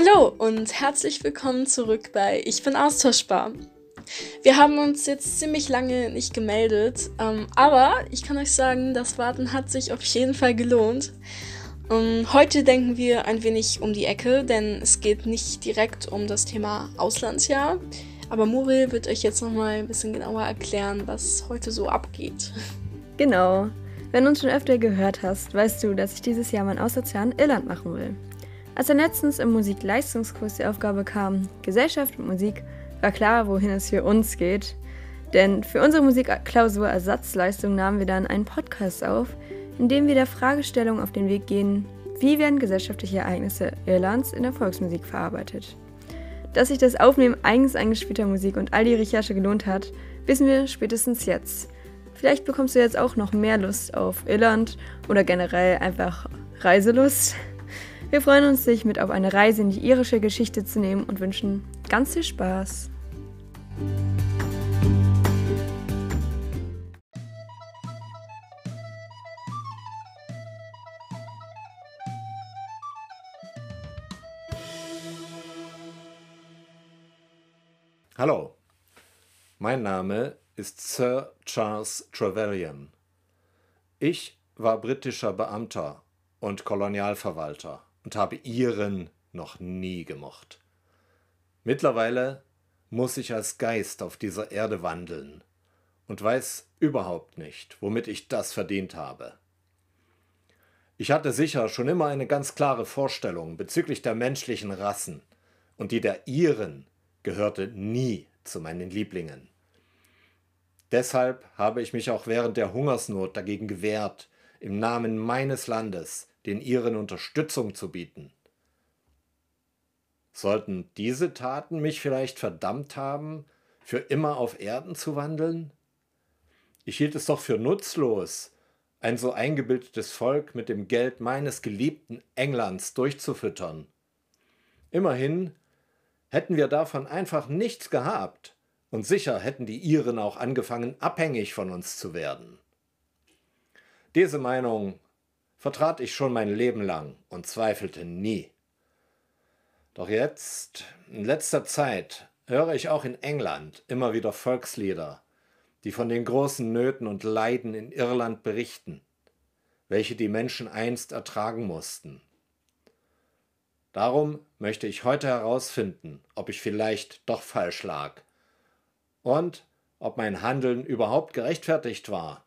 Hallo und herzlich willkommen zurück bei Ich bin austauschbar. Wir haben uns jetzt ziemlich lange nicht gemeldet, ähm, aber ich kann euch sagen, das Warten hat sich auf jeden Fall gelohnt. Ähm, heute denken wir ein wenig um die Ecke, denn es geht nicht direkt um das Thema Auslandsjahr, aber Muriel wird euch jetzt nochmal ein bisschen genauer erklären, was heute so abgeht. Genau. Wenn du uns schon öfter gehört hast, weißt du, dass ich dieses Jahr mein Auslandsjahr in Irland machen will. Als dann letztens im Musikleistungskurs die Aufgabe kam, Gesellschaft und Musik, war klar, wohin es für uns geht. Denn für unsere Musikklausur Ersatzleistung nahmen wir dann einen Podcast auf, in dem wir der Fragestellung auf den Weg gehen, wie werden gesellschaftliche Ereignisse Irlands in der Volksmusik verarbeitet. Dass sich das Aufnehmen eigens eingespielter Musik und all die Recherche gelohnt hat, wissen wir spätestens jetzt. Vielleicht bekommst du jetzt auch noch mehr Lust auf Irland oder generell einfach Reiselust. Wir freuen uns, dich mit auf eine Reise in die irische Geschichte zu nehmen und wünschen ganz viel Spaß. Hallo, mein Name ist Sir Charles Trevelyan. Ich war britischer Beamter und Kolonialverwalter und habe ihren noch nie gemocht. Mittlerweile muss ich als Geist auf dieser Erde wandeln und weiß überhaupt nicht, womit ich das verdient habe. Ich hatte sicher schon immer eine ganz klare Vorstellung bezüglich der menschlichen Rassen, und die der Iren gehörte nie zu meinen Lieblingen. Deshalb habe ich mich auch während der Hungersnot dagegen gewehrt, im Namen meines Landes den Iren Unterstützung zu bieten. Sollten diese Taten mich vielleicht verdammt haben, für immer auf Erden zu wandeln? Ich hielt es doch für nutzlos, ein so eingebildetes Volk mit dem Geld meines geliebten Englands durchzufüttern. Immerhin hätten wir davon einfach nichts gehabt, und sicher hätten die Iren auch angefangen, abhängig von uns zu werden. Diese Meinung vertrat ich schon mein Leben lang und zweifelte nie. Doch jetzt, in letzter Zeit, höre ich auch in England immer wieder Volkslieder, die von den großen Nöten und Leiden in Irland berichten, welche die Menschen einst ertragen mussten. Darum möchte ich heute herausfinden, ob ich vielleicht doch falsch lag und ob mein Handeln überhaupt gerechtfertigt war.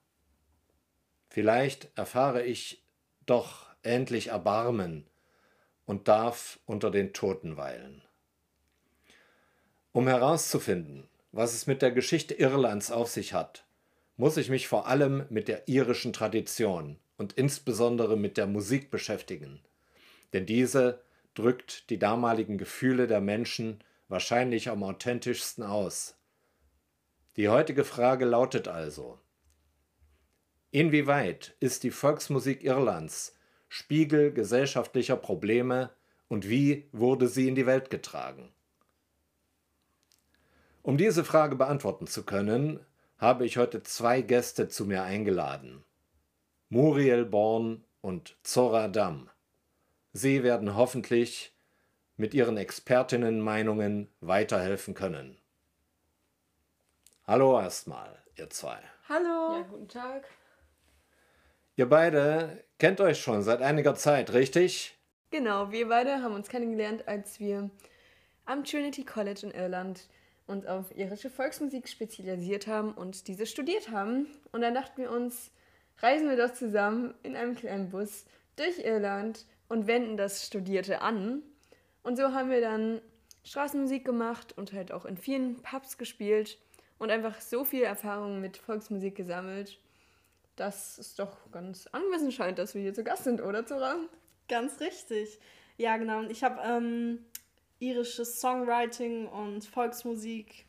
Vielleicht erfahre ich doch endlich Erbarmen und darf unter den Toten weilen. Um herauszufinden, was es mit der Geschichte Irlands auf sich hat, muss ich mich vor allem mit der irischen Tradition und insbesondere mit der Musik beschäftigen, denn diese drückt die damaligen Gefühle der Menschen wahrscheinlich am authentischsten aus. Die heutige Frage lautet also, Inwieweit ist die Volksmusik Irlands Spiegel gesellschaftlicher Probleme und wie wurde sie in die Welt getragen? Um diese Frage beantworten zu können, habe ich heute zwei Gäste zu mir eingeladen. Muriel Born und Zora Damm. Sie werden hoffentlich mit ihren Expertinnenmeinungen weiterhelfen können. Hallo erstmal, ihr zwei. Hallo. Ja, guten Tag. Ihr beide kennt euch schon seit einiger Zeit, richtig? Genau, wir beide haben uns kennengelernt, als wir am Trinity College in Irland uns auf irische Volksmusik spezialisiert haben und diese studiert haben. Und dann dachten wir uns, reisen wir doch zusammen in einem kleinen Bus durch Irland und wenden das Studierte an. Und so haben wir dann Straßenmusik gemacht und halt auch in vielen Pubs gespielt und einfach so viel Erfahrung mit Volksmusik gesammelt dass es doch ganz angemessen scheint, dass wir hier zu Gast sind, oder Zora? Ganz richtig. Ja, genau. Ich habe ähm, irisches Songwriting und Volksmusik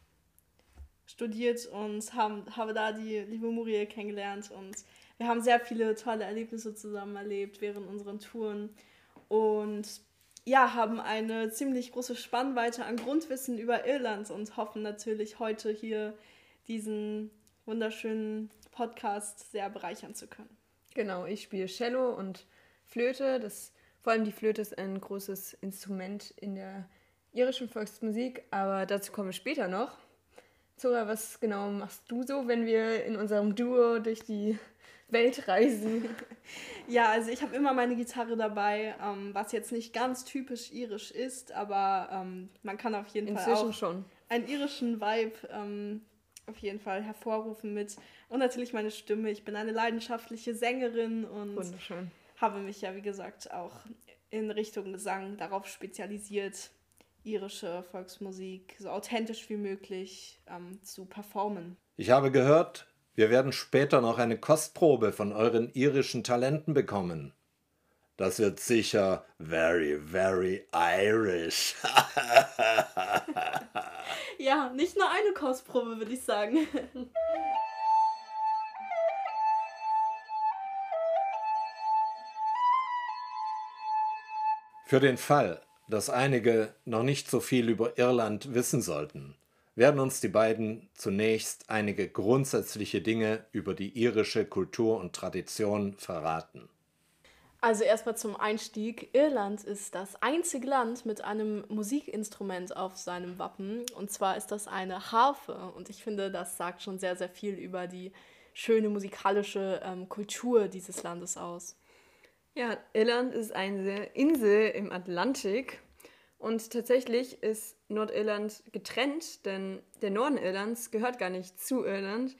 studiert und haben, habe da die liebe Muriel kennengelernt und wir haben sehr viele tolle Erlebnisse zusammen erlebt während unseren Touren und ja, haben eine ziemlich große Spannweite an Grundwissen über Irland und hoffen natürlich heute hier diesen wunderschönen Podcast sehr bereichern zu können. Genau, ich spiele Cello und Flöte. Das Vor allem die Flöte ist ein großes Instrument in der irischen Volksmusik, aber dazu kommen wir später noch. Zora, was genau machst du so, wenn wir in unserem Duo durch die Welt reisen? Ja, also ich habe immer meine Gitarre dabei, ähm, was jetzt nicht ganz typisch irisch ist, aber ähm, man kann auf jeden Inzwischen Fall auch schon. einen irischen Vibe ähm, auf jeden Fall hervorrufen mit und natürlich meine Stimme. Ich bin eine leidenschaftliche Sängerin und Wunderschön. habe mich ja wie gesagt auch in Richtung Gesang darauf spezialisiert, irische Volksmusik so authentisch wie möglich ähm, zu performen. Ich habe gehört, wir werden später noch eine Kostprobe von euren irischen Talenten bekommen. Das wird sicher very, very Irish. ja, nicht nur eine Kostprobe, würde ich sagen. Für den Fall, dass einige noch nicht so viel über Irland wissen sollten, werden uns die beiden zunächst einige grundsätzliche Dinge über die irische Kultur und Tradition verraten. Also erstmal zum Einstieg. Irland ist das einzige Land mit einem Musikinstrument auf seinem Wappen. Und zwar ist das eine Harfe. Und ich finde, das sagt schon sehr, sehr viel über die schöne musikalische ähm, Kultur dieses Landes aus. Ja, Irland ist eine Insel im Atlantik und tatsächlich ist Nordirland getrennt, denn der Norden Irlands gehört gar nicht zu Irland,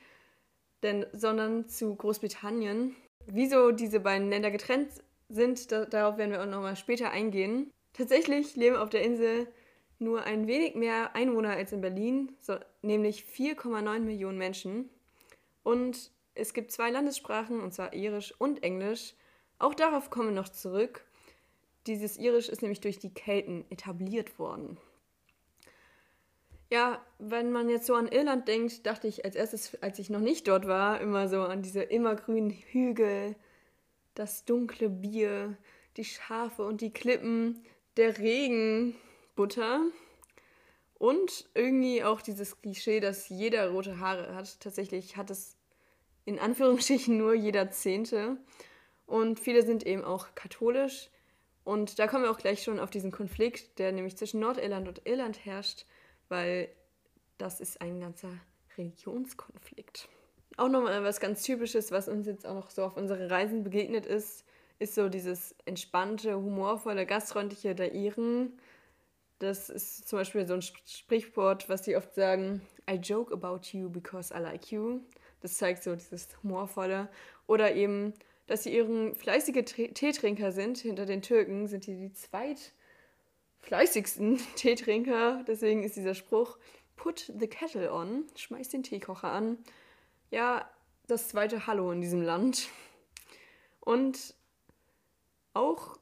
denn, sondern zu Großbritannien. Wieso diese beiden Länder getrennt sind, da, darauf werden wir auch nochmal später eingehen. Tatsächlich leben auf der Insel nur ein wenig mehr Einwohner als in Berlin, so, nämlich 4,9 Millionen Menschen. Und es gibt zwei Landessprachen, und zwar Irisch und Englisch. Auch darauf kommen wir noch zurück. Dieses Irisch ist nämlich durch die Kelten etabliert worden. Ja, wenn man jetzt so an Irland denkt, dachte ich als erstes, als ich noch nicht dort war, immer so an diese immergrünen Hügel, das dunkle Bier, die Schafe und die Klippen, der Regen, Butter und irgendwie auch dieses Klischee, dass jeder rote Haare hat. Tatsächlich hat es in Anführungsstrichen nur jeder Zehnte. Und viele sind eben auch katholisch. Und da kommen wir auch gleich schon auf diesen Konflikt, der nämlich zwischen Nordirland und Irland herrscht, weil das ist ein ganzer Religionskonflikt. Auch nochmal was ganz Typisches, was uns jetzt auch noch so auf unseren Reisen begegnet ist, ist so dieses entspannte, humorvolle, gastfreundliche der Iren. Das ist zum Beispiel so ein Sprichwort, was sie oft sagen, I joke about you because I like you. Das zeigt so dieses humorvolle. Oder eben, dass sie ihren fleißige Teetrinker sind. Hinter den Türken sind die die zweitfleißigsten Teetrinker. Deswegen ist dieser Spruch, put the kettle on, schmeiß den Teekocher an. Ja, das zweite Hallo in diesem Land. Und auch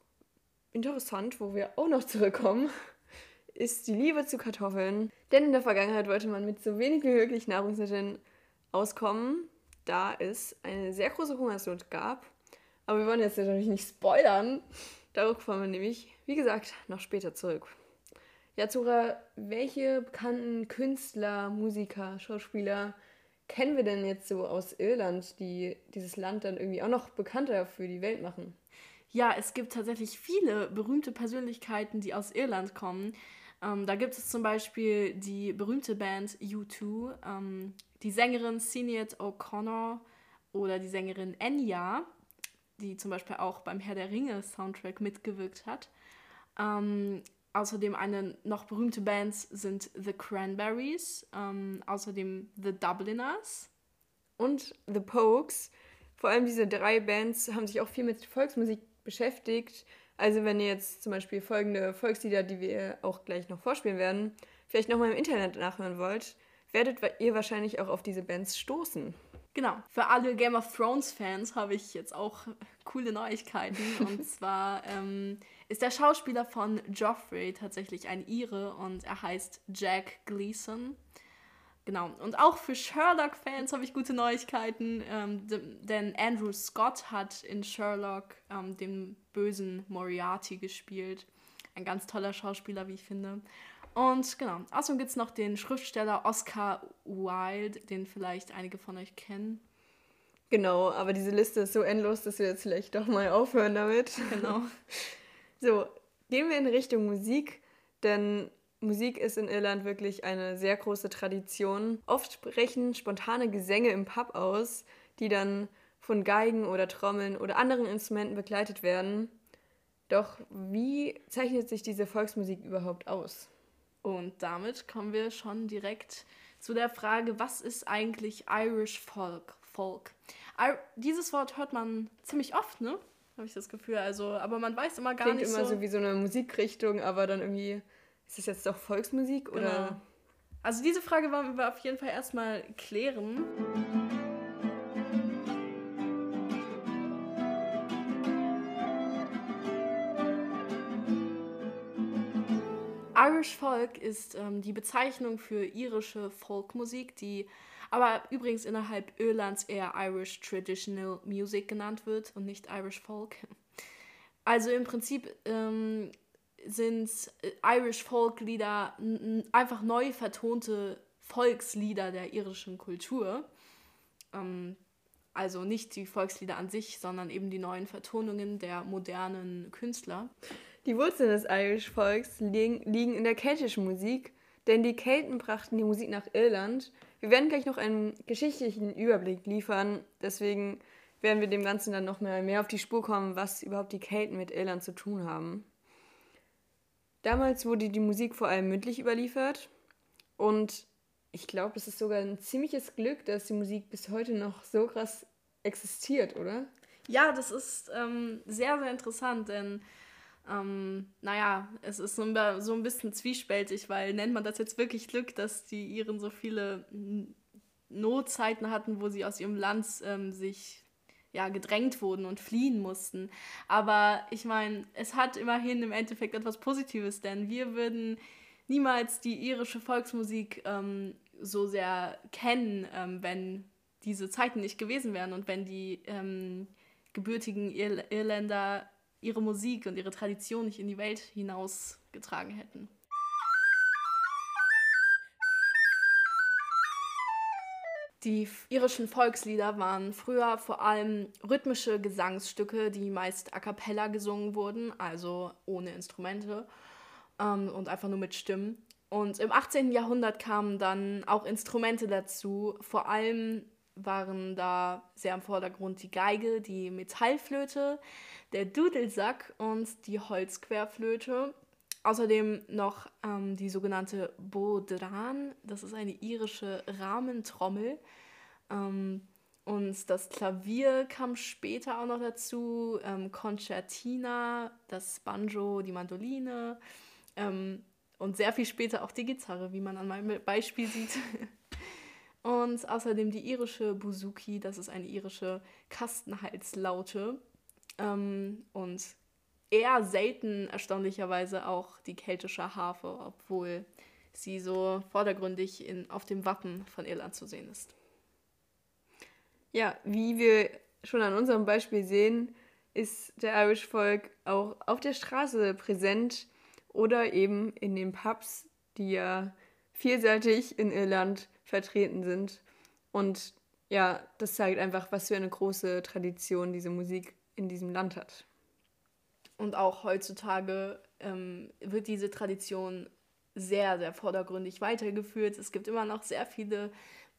interessant, wo wir auch noch zurückkommen, ist die Liebe zu Kartoffeln. Denn in der Vergangenheit wollte man mit so wenig wie möglich Nahrungsmitteln auskommen, da es eine sehr große Hungersnot gab aber wir wollen jetzt natürlich nicht spoilern. Darauf kommen wir nämlich, wie gesagt, noch später zurück. Ja, Zora, welche bekannten Künstler, Musiker, Schauspieler kennen wir denn jetzt so aus Irland, die dieses Land dann irgendwie auch noch bekannter für die Welt machen? Ja, es gibt tatsächlich viele berühmte Persönlichkeiten, die aus Irland kommen. Ähm, da gibt es zum Beispiel die berühmte Band U2, ähm, die Sängerin Sinead O'Connor oder die Sängerin Enya die zum Beispiel auch beim Herr der Ringe Soundtrack mitgewirkt hat. Ähm, außerdem eine noch berühmte Bands sind The Cranberries, ähm, außerdem The Dubliners und The Pokes. Vor allem diese drei Bands haben sich auch viel mit Volksmusik beschäftigt. Also wenn ihr jetzt zum Beispiel folgende Volkslieder, die wir auch gleich noch vorspielen werden, vielleicht nochmal im Internet nachhören wollt, werdet ihr wahrscheinlich auch auf diese Bands stoßen. Genau. Für alle Game of Thrones-Fans habe ich jetzt auch coole Neuigkeiten. und zwar ähm, ist der Schauspieler von Joffrey tatsächlich ein Ire und er heißt Jack Gleason. Genau. Und auch für Sherlock-Fans habe ich gute Neuigkeiten, ähm, denn Andrew Scott hat in Sherlock ähm, den bösen Moriarty gespielt. Ein ganz toller Schauspieler, wie ich finde. Und genau, außerdem gibt es noch den Schriftsteller Oscar Wilde, den vielleicht einige von euch kennen. Genau, aber diese Liste ist so endlos, dass wir jetzt vielleicht doch mal aufhören damit. Genau. So, gehen wir in Richtung Musik, denn Musik ist in Irland wirklich eine sehr große Tradition. Oft brechen spontane Gesänge im Pub aus, die dann von Geigen oder Trommeln oder anderen Instrumenten begleitet werden. Doch wie zeichnet sich diese Volksmusik überhaupt aus? Und damit kommen wir schon direkt zu der Frage, was ist eigentlich Irish Folk? Folk. I dieses Wort hört man ziemlich oft, ne? Habe ich das Gefühl. Also, aber man weiß immer gar Klingt nicht immer so. so wie so eine Musikrichtung, aber dann irgendwie ist das jetzt doch Volksmusik oder? Genau. Also diese Frage wollen wir auf jeden Fall erstmal klären. Irish Folk ist ähm, die Bezeichnung für irische Folkmusik, die aber übrigens innerhalb Irlands eher Irish Traditional Music genannt wird und nicht Irish Folk. Also im Prinzip ähm, sind äh, Irish Folk-Lieder einfach neu vertonte Volkslieder der irischen Kultur. Ähm, also nicht die Volkslieder an sich, sondern eben die neuen Vertonungen der modernen Künstler. Die Wurzeln des Irish Volks liegen, liegen in der keltischen Musik, denn die Kelten brachten die Musik nach Irland. Wir werden gleich noch einen geschichtlichen Überblick liefern, deswegen werden wir dem Ganzen dann noch mehr, mehr auf die Spur kommen, was überhaupt die Kelten mit Irland zu tun haben. Damals wurde die Musik vor allem mündlich überliefert und ich glaube, es ist sogar ein ziemliches Glück, dass die Musik bis heute noch so krass existiert, oder? Ja, das ist ähm, sehr, sehr interessant, denn ähm, naja, es ist so ein, so ein bisschen zwiespältig, weil nennt man das jetzt wirklich Glück, dass die Iren so viele Notzeiten hatten, wo sie aus ihrem Land ähm, sich ja, gedrängt wurden und fliehen mussten. Aber ich meine, es hat immerhin im Endeffekt etwas Positives, denn wir würden niemals die irische Volksmusik ähm, so sehr kennen, ähm, wenn diese Zeiten nicht gewesen wären und wenn die ähm, gebürtigen Ir Irländer ihre Musik und ihre Tradition nicht in die Welt hinausgetragen hätten. Die irischen Volkslieder waren früher vor allem rhythmische Gesangsstücke, die meist a cappella gesungen wurden, also ohne Instrumente ähm, und einfach nur mit Stimmen. Und im 18. Jahrhundert kamen dann auch Instrumente dazu. Vor allem waren da sehr im Vordergrund die Geige, die Metallflöte, der Dudelsack und die Holzquerflöte. Außerdem noch ähm, die sogenannte Bodran, das ist eine irische Rahmentrommel. Ähm, und das Klavier kam später auch noch dazu, ähm, Concertina, das Banjo, die Mandoline ähm, und sehr viel später auch die Gitarre, wie man an meinem Beispiel sieht. Und außerdem die irische Buzuki, das ist eine irische Kastenhalslaute. Ähm, und eher selten erstaunlicherweise auch die keltische Harfe, obwohl sie so vordergründig in, auf dem Wappen von Irland zu sehen ist. Ja, wie wir schon an unserem Beispiel sehen, ist der Irish Folk auch auf der Straße präsent oder eben in den Pubs, die ja vielseitig in Irland vertreten sind. Und ja, das zeigt einfach, was für eine große Tradition diese Musik in diesem Land hat. Und auch heutzutage ähm, wird diese Tradition sehr, sehr vordergründig weitergeführt. Es gibt immer noch sehr viele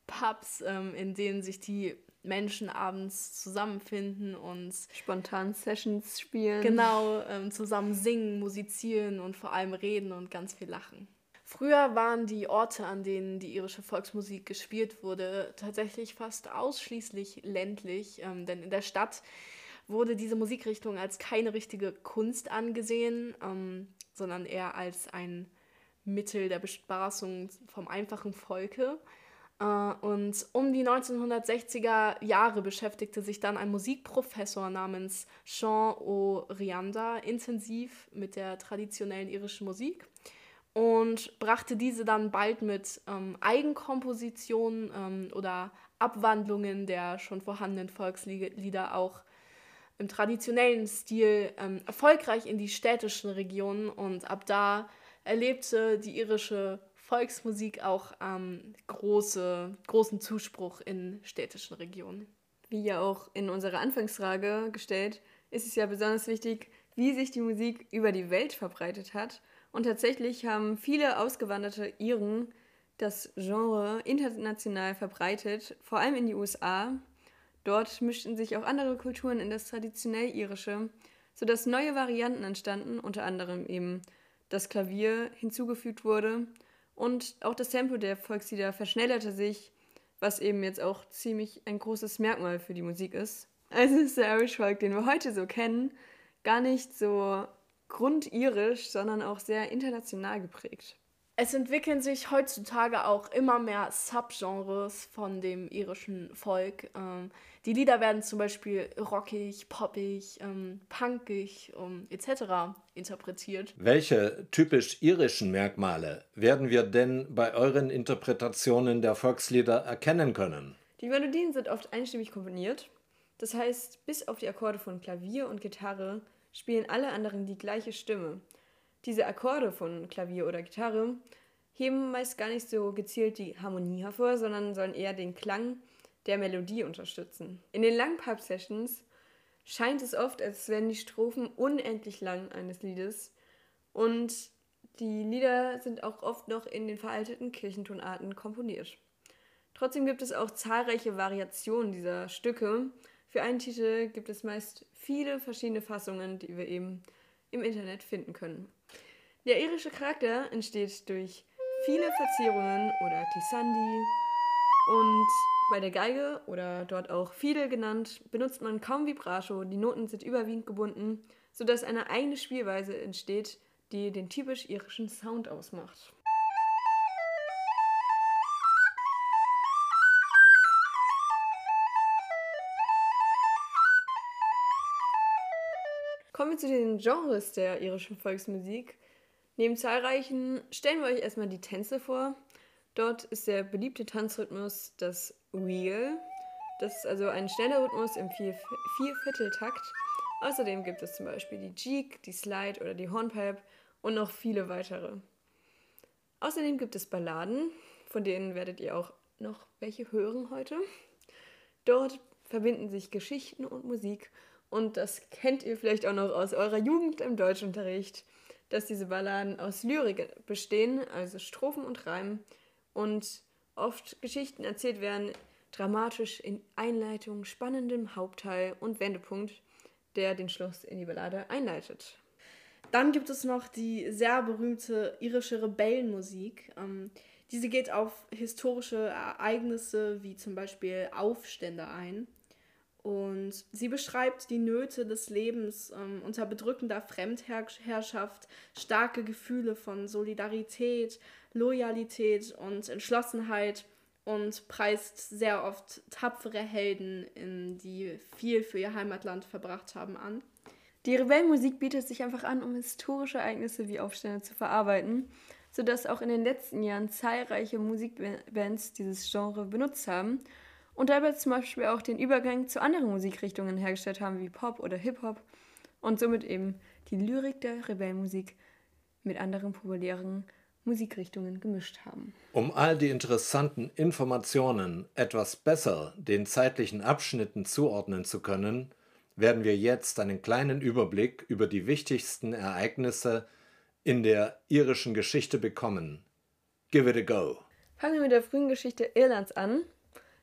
Pubs, ähm, in denen sich die Menschen abends zusammenfinden und spontan Sessions spielen. Genau, ähm, zusammen singen, musizieren und vor allem reden und ganz viel lachen. Früher waren die Orte, an denen die irische Volksmusik gespielt wurde, tatsächlich fast ausschließlich ländlich, ähm, denn in der Stadt wurde diese Musikrichtung als keine richtige Kunst angesehen, ähm, sondern eher als ein Mittel der Bespaßung vom einfachen Volke. Äh, und um die 1960er Jahre beschäftigte sich dann ein Musikprofessor namens Sean O'Rianda intensiv mit der traditionellen irischen Musik und brachte diese dann bald mit ähm, Eigenkompositionen ähm, oder Abwandlungen der schon vorhandenen Volkslieder auch im traditionellen Stil ähm, erfolgreich in die städtischen Regionen und ab da erlebte die irische Volksmusik auch ähm, große, großen Zuspruch in städtischen Regionen. Wie ja auch in unserer Anfangsfrage gestellt, ist es ja besonders wichtig, wie sich die Musik über die Welt verbreitet hat. Und tatsächlich haben viele ausgewanderte Iren das Genre international verbreitet, vor allem in die USA. Dort mischten sich auch andere Kulturen in das traditionell irische, sodass neue Varianten entstanden, unter anderem eben das Klavier hinzugefügt wurde und auch das Tempo der Volkslieder verschnellerte sich, was eben jetzt auch ziemlich ein großes Merkmal für die Musik ist. Also ist der Irish Folk, den wir heute so kennen, gar nicht so grundirisch, sondern auch sehr international geprägt. Es entwickeln sich heutzutage auch immer mehr Subgenres von dem irischen Volk. Ähm, die Lieder werden zum Beispiel rockig, poppig, ähm, punkig um, etc. interpretiert. Welche typisch irischen Merkmale werden wir denn bei euren Interpretationen der Volkslieder erkennen können? Die Melodien sind oft einstimmig komponiert. Das heißt, bis auf die Akkorde von Klavier und Gitarre spielen alle anderen die gleiche Stimme. Diese Akkorde von Klavier oder Gitarre heben meist gar nicht so gezielt die Harmonie hervor, sondern sollen eher den Klang der Melodie unterstützen. In den langen Pub-Sessions scheint es oft, als wären die Strophen unendlich lang eines Liedes und die Lieder sind auch oft noch in den veralteten Kirchentonarten komponiert. Trotzdem gibt es auch zahlreiche Variationen dieser Stücke. Für einen Titel gibt es meist viele verschiedene Fassungen, die wir eben im Internet finden können. Der irische Charakter entsteht durch viele Verzierungen oder Glissandi und bei der Geige oder dort auch Fiedel genannt benutzt man kaum Vibrato, die Noten sind überwiegend gebunden, sodass eine eigene Spielweise entsteht, die den typisch irischen Sound ausmacht. Kommen wir zu den Genres der irischen Volksmusik. Neben zahlreichen stellen wir euch erstmal die Tänze vor. Dort ist der beliebte Tanzrhythmus das Wheel. Das ist also ein schneller Rhythmus im Viervierteltakt. Außerdem gibt es zum Beispiel die Jeek, die Slide oder die Hornpipe und noch viele weitere. Außerdem gibt es Balladen, von denen werdet ihr auch noch welche hören heute. Dort verbinden sich Geschichten und Musik und das kennt ihr vielleicht auch noch aus eurer Jugend im Deutschunterricht dass diese Balladen aus Lyrik bestehen, also Strophen und Reimen, und oft Geschichten erzählt werden, dramatisch in Einleitung, spannendem Hauptteil und Wendepunkt, der den Schluss in die Ballade einleitet. Dann gibt es noch die sehr berühmte irische Rebellenmusik. Ähm, diese geht auf historische Ereignisse wie zum Beispiel Aufstände ein. Und sie beschreibt die Nöte des Lebens ähm, unter bedrückender Fremdherrschaft, starke Gefühle von Solidarität, Loyalität und Entschlossenheit und preist sehr oft tapfere Helden, in, die viel für ihr Heimatland verbracht haben, an. Die Rebellenmusik bietet sich einfach an, um historische Ereignisse wie Aufstände zu verarbeiten, sodass auch in den letzten Jahren zahlreiche Musikbands dieses Genre benutzt haben und dabei zum Beispiel auch den Übergang zu anderen Musikrichtungen hergestellt haben, wie Pop oder Hip-Hop und somit eben die Lyrik der Rebellenmusik mit anderen populären Musikrichtungen gemischt haben. Um all die interessanten Informationen etwas besser den zeitlichen Abschnitten zuordnen zu können, werden wir jetzt einen kleinen Überblick über die wichtigsten Ereignisse in der irischen Geschichte bekommen. Give it a go. Fangen wir mit der frühen Geschichte Irlands an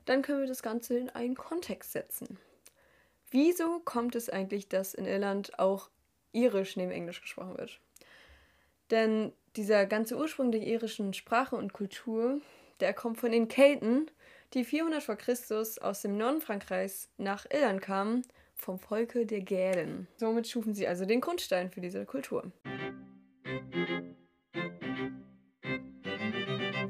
dann können wir das Ganze in einen Kontext setzen. Wieso kommt es eigentlich, dass in Irland auch Irisch neben Englisch gesprochen wird? Denn dieser ganze Ursprung der irischen Sprache und Kultur, der kommt von den Kelten, die 400 vor Christus aus dem Norden Frankreichs nach Irland kamen, vom Volke der Gälen. Somit schufen sie also den Grundstein für diese Kultur.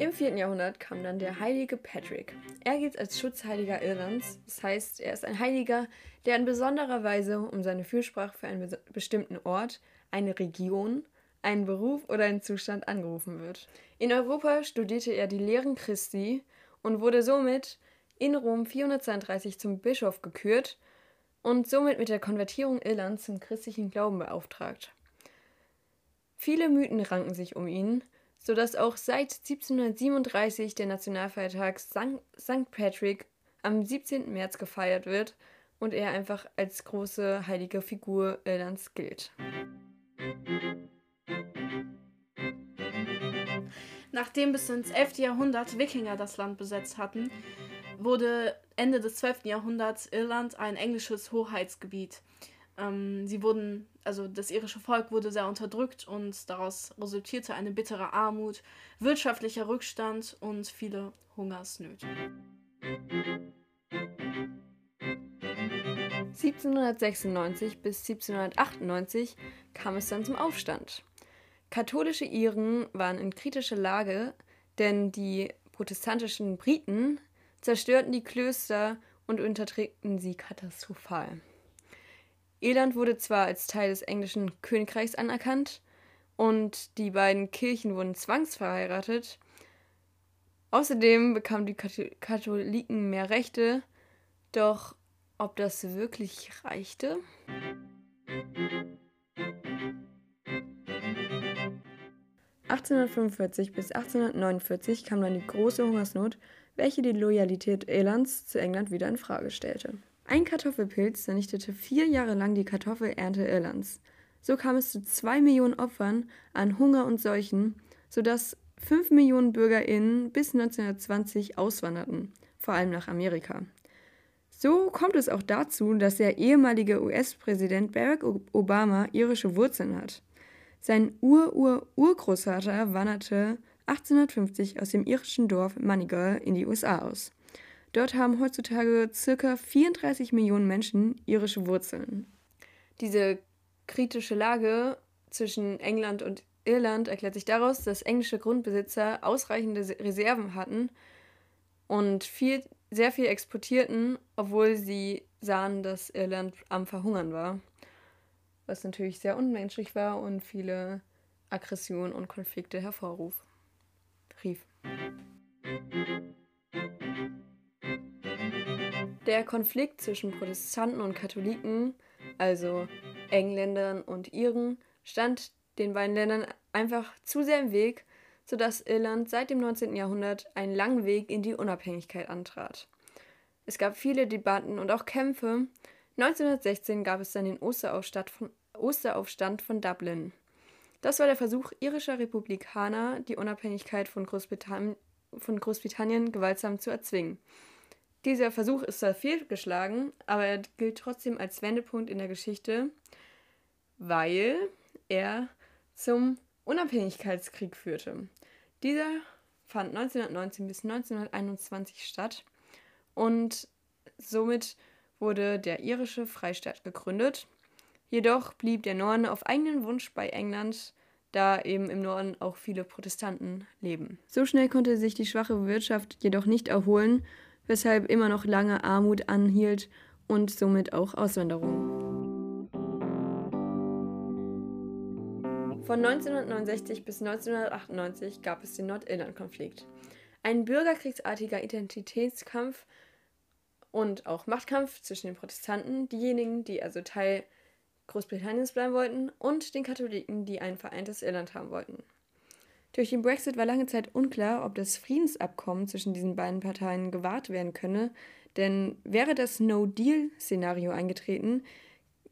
Im 4. Jahrhundert kam dann der heilige Patrick. Er gilt als Schutzheiliger Irlands, das heißt, er ist ein Heiliger, der in besonderer Weise um seine Fürsprache für einen bestimmten Ort, eine Region, einen Beruf oder einen Zustand angerufen wird. In Europa studierte er die Lehren Christi und wurde somit in Rom 432 zum Bischof gekürt und somit mit der Konvertierung Irlands zum christlichen Glauben beauftragt. Viele Mythen ranken sich um ihn, sodass auch seit 1737 der Nationalfeiertag St. Patrick am 17. März gefeiert wird und er einfach als große heilige Figur Irlands gilt. Nachdem bis ins 11. Jahrhundert Wikinger das Land besetzt hatten, wurde Ende des 12. Jahrhunderts Irland ein englisches Hoheitsgebiet. Ähm, sie wurden, also das irische Volk wurde sehr unterdrückt und daraus resultierte eine bittere Armut, wirtschaftlicher Rückstand und viele Hungersnöte. 1796 bis 1798 kam es dann zum Aufstand. Katholische Iren waren in kritischer Lage, denn die protestantischen Briten zerstörten die Klöster und unterdrückten sie katastrophal. Irland wurde zwar als Teil des englischen Königreichs anerkannt und die beiden Kirchen wurden zwangsverheiratet. Außerdem bekamen die Katholiken mehr Rechte, doch ob das wirklich reichte? 1845 bis 1849 kam dann die große Hungersnot, welche die Loyalität Irlands zu England wieder in Frage stellte. Ein Kartoffelpilz vernichtete vier Jahre lang die Kartoffelernte Irlands. So kam es zu zwei Millionen Opfern an Hunger und Seuchen, sodass fünf Millionen BürgerInnen bis 1920 auswanderten, vor allem nach Amerika. So kommt es auch dazu, dass der ehemalige US-Präsident Barack Obama irische Wurzeln hat. Sein Ur-Ur-Urgroßvater wanderte 1850 aus dem irischen Dorf Moneygall in die USA aus. Dort haben heutzutage ca. 34 Millionen Menschen irische Wurzeln. Diese kritische Lage zwischen England und Irland erklärt sich daraus, dass englische Grundbesitzer ausreichende Reserven hatten und viel, sehr viel exportierten, obwohl sie sahen, dass Irland am Verhungern war was natürlich sehr unmenschlich war und viele Aggressionen und Konflikte hervorrief. Der Konflikt zwischen Protestanten und Katholiken, also Engländern und Iren, stand den beiden Ländern einfach zu sehr im Weg, sodass Irland seit dem 19. Jahrhundert einen langen Weg in die Unabhängigkeit antrat. Es gab viele Debatten und auch Kämpfe. 1916 gab es dann den Osteraufstand von, Osteraufstand von Dublin. Das war der Versuch irischer Republikaner, die Unabhängigkeit von, Großbritannien, von Großbritannien gewaltsam zu erzwingen. Dieser Versuch ist zwar fehlgeschlagen, aber er gilt trotzdem als Wendepunkt in der Geschichte, weil er zum Unabhängigkeitskrieg führte. Dieser fand 1919 bis 1921 statt und somit wurde der irische Freistaat gegründet Jedoch blieb der Norden auf eigenen Wunsch bei England, da eben im Norden auch viele Protestanten leben. So schnell konnte sich die schwache Wirtschaft jedoch nicht erholen, weshalb immer noch lange Armut anhielt und somit auch Auswanderung. Von 1969 bis 1998 gab es den Nordirland-Konflikt. Ein bürgerkriegsartiger Identitätskampf und auch Machtkampf zwischen den Protestanten, diejenigen, die also Teil Großbritanniens bleiben wollten, und den Katholiken, die ein vereintes Irland haben wollten. Durch den Brexit war lange Zeit unklar, ob das Friedensabkommen zwischen diesen beiden Parteien gewahrt werden könne, denn wäre das No-Deal-Szenario eingetreten,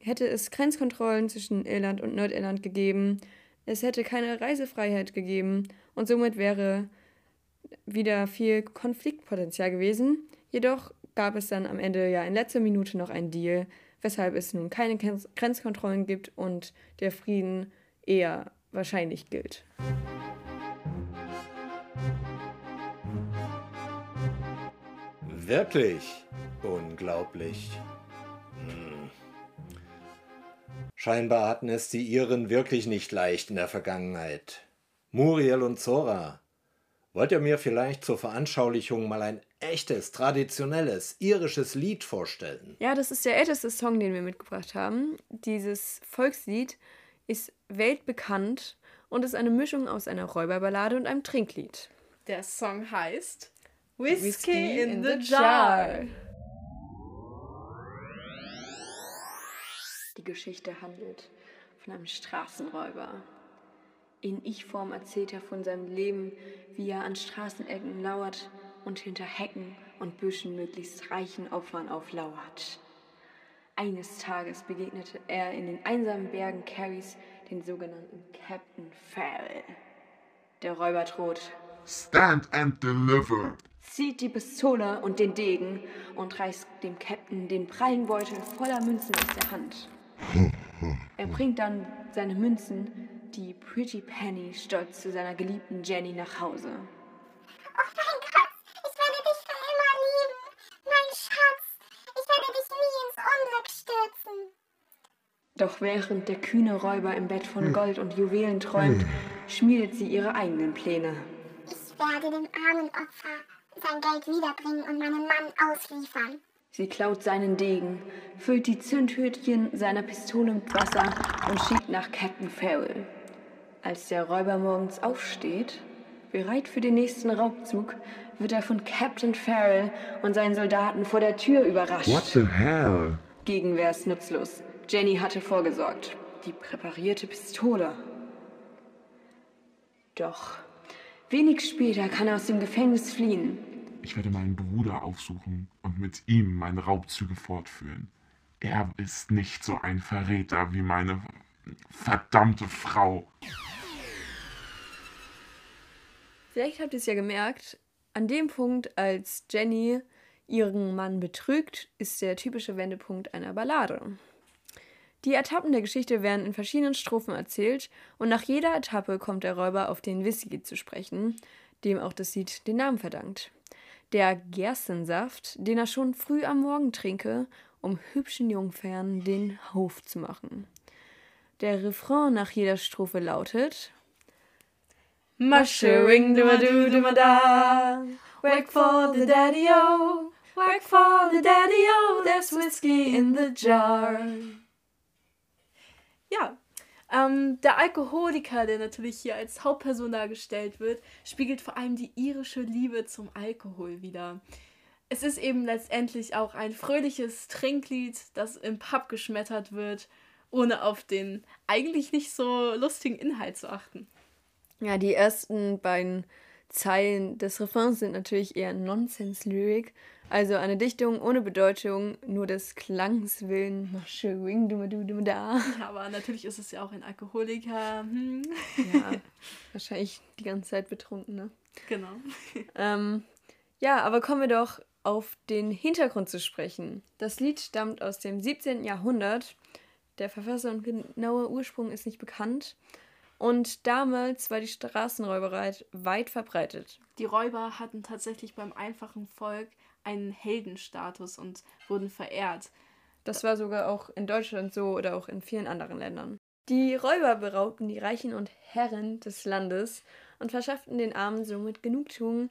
hätte es Grenzkontrollen zwischen Irland und Nordirland gegeben, es hätte keine Reisefreiheit gegeben und somit wäre wieder viel Konfliktpotenzial gewesen. Jedoch gab es dann am Ende ja in letzter Minute noch einen Deal, weshalb es nun keine Grenzkontrollen gibt und der Frieden eher wahrscheinlich gilt. Wirklich unglaublich. Hm. Scheinbar hatten es die Iren wirklich nicht leicht in der Vergangenheit. Muriel und Zora, wollt ihr mir vielleicht zur Veranschaulichung mal ein echtes, traditionelles, irisches Lied vorstellen. Ja, das ist der älteste Song, den wir mitgebracht haben. Dieses Volkslied ist weltbekannt und ist eine Mischung aus einer Räuberballade und einem Trinklied. Der Song heißt Whiskey, Whiskey in, in, the, the jar. Die Geschichte handelt von einem Straßenräuber. In Ich-Form erzählt er von seinem Leben, wie er an Straßenecken lauert und hinter Hecken und Büschen möglichst reichen Opfern auflauert. Eines Tages begegnete er in den einsamen Bergen Carries den sogenannten Captain Farrell. Der Räuber droht. Stand and deliver. Zieht die Pistole und den Degen und reißt dem Captain den prallen Beutel voller Münzen aus der Hand. Er bringt dann seine Münzen, die Pretty Penny, stolz zu seiner geliebten Jenny nach Hause. Oh mein Gott, ich werde dich für immer lieben. Mein Schatz, ich werde dich nie ins Unglück stürzen. Doch während der kühne Räuber im Bett von Gold und Juwelen träumt, schmiedet sie ihre eigenen Pläne. Ich werde dem armen Opfer sein Geld wiederbringen und meinen Mann ausliefern. Sie klaut seinen Degen, füllt die Zündhütchen seiner Pistole mit Wasser und schiebt nach Captain Farrell. Als der Räuber morgens aufsteht, bereit für den nächsten Raubzug, wird er von Captain Farrell und seinen Soldaten vor der Tür überrascht. What the hell? Gegenwehr ist nutzlos. Jenny hatte vorgesorgt. Die präparierte Pistole. Doch wenig später kann er aus dem Gefängnis fliehen. Ich werde meinen Bruder aufsuchen und mit ihm meine Raubzüge fortführen. Er ist nicht so ein Verräter wie meine verdammte Frau. Vielleicht habt ihr es ja gemerkt, an dem Punkt, als Jenny ihren Mann betrügt, ist der typische Wendepunkt einer Ballade. Die Etappen der Geschichte werden in verschiedenen Strophen erzählt und nach jeder Etappe kommt der Räuber auf den Whisky zu sprechen, dem auch das Lied den Namen verdankt. Der Gerstensaft, den er schon früh am Morgen trinke, um hübschen Jungfern den Hof zu machen. Der Refrain nach jeder Strophe lautet Mushering do do do da. Work for the daddy o. Work for the daddy o. There's whiskey in the jar. Ja, ähm, der Alkoholiker, der natürlich hier als Hauptperson dargestellt wird, spiegelt vor allem die irische Liebe zum Alkohol wider. Es ist eben letztendlich auch ein fröhliches Trinklied, das im Pub geschmettert wird, ohne auf den eigentlich nicht so lustigen Inhalt zu achten. Ja, die ersten beiden Zeilen des Refrains sind natürlich eher Nonsens-Lyrik, also eine Dichtung ohne Bedeutung, nur des Klangs willen. Ja, aber natürlich ist es ja auch ein Alkoholiker. Hm. Ja, wahrscheinlich die ganze Zeit betrunken, ne? Genau. Ähm, ja, aber kommen wir doch auf den Hintergrund zu sprechen. Das Lied stammt aus dem 17. Jahrhundert. Der Verfasser und genaue Ursprung ist nicht bekannt. Und damals war die Straßenräuberei weit verbreitet. Die Räuber hatten tatsächlich beim einfachen Volk einen Heldenstatus und wurden verehrt. Das war sogar auch in Deutschland so oder auch in vielen anderen Ländern. Die Räuber beraubten die Reichen und Herren des Landes und verschafften den Armen somit Genugtuung,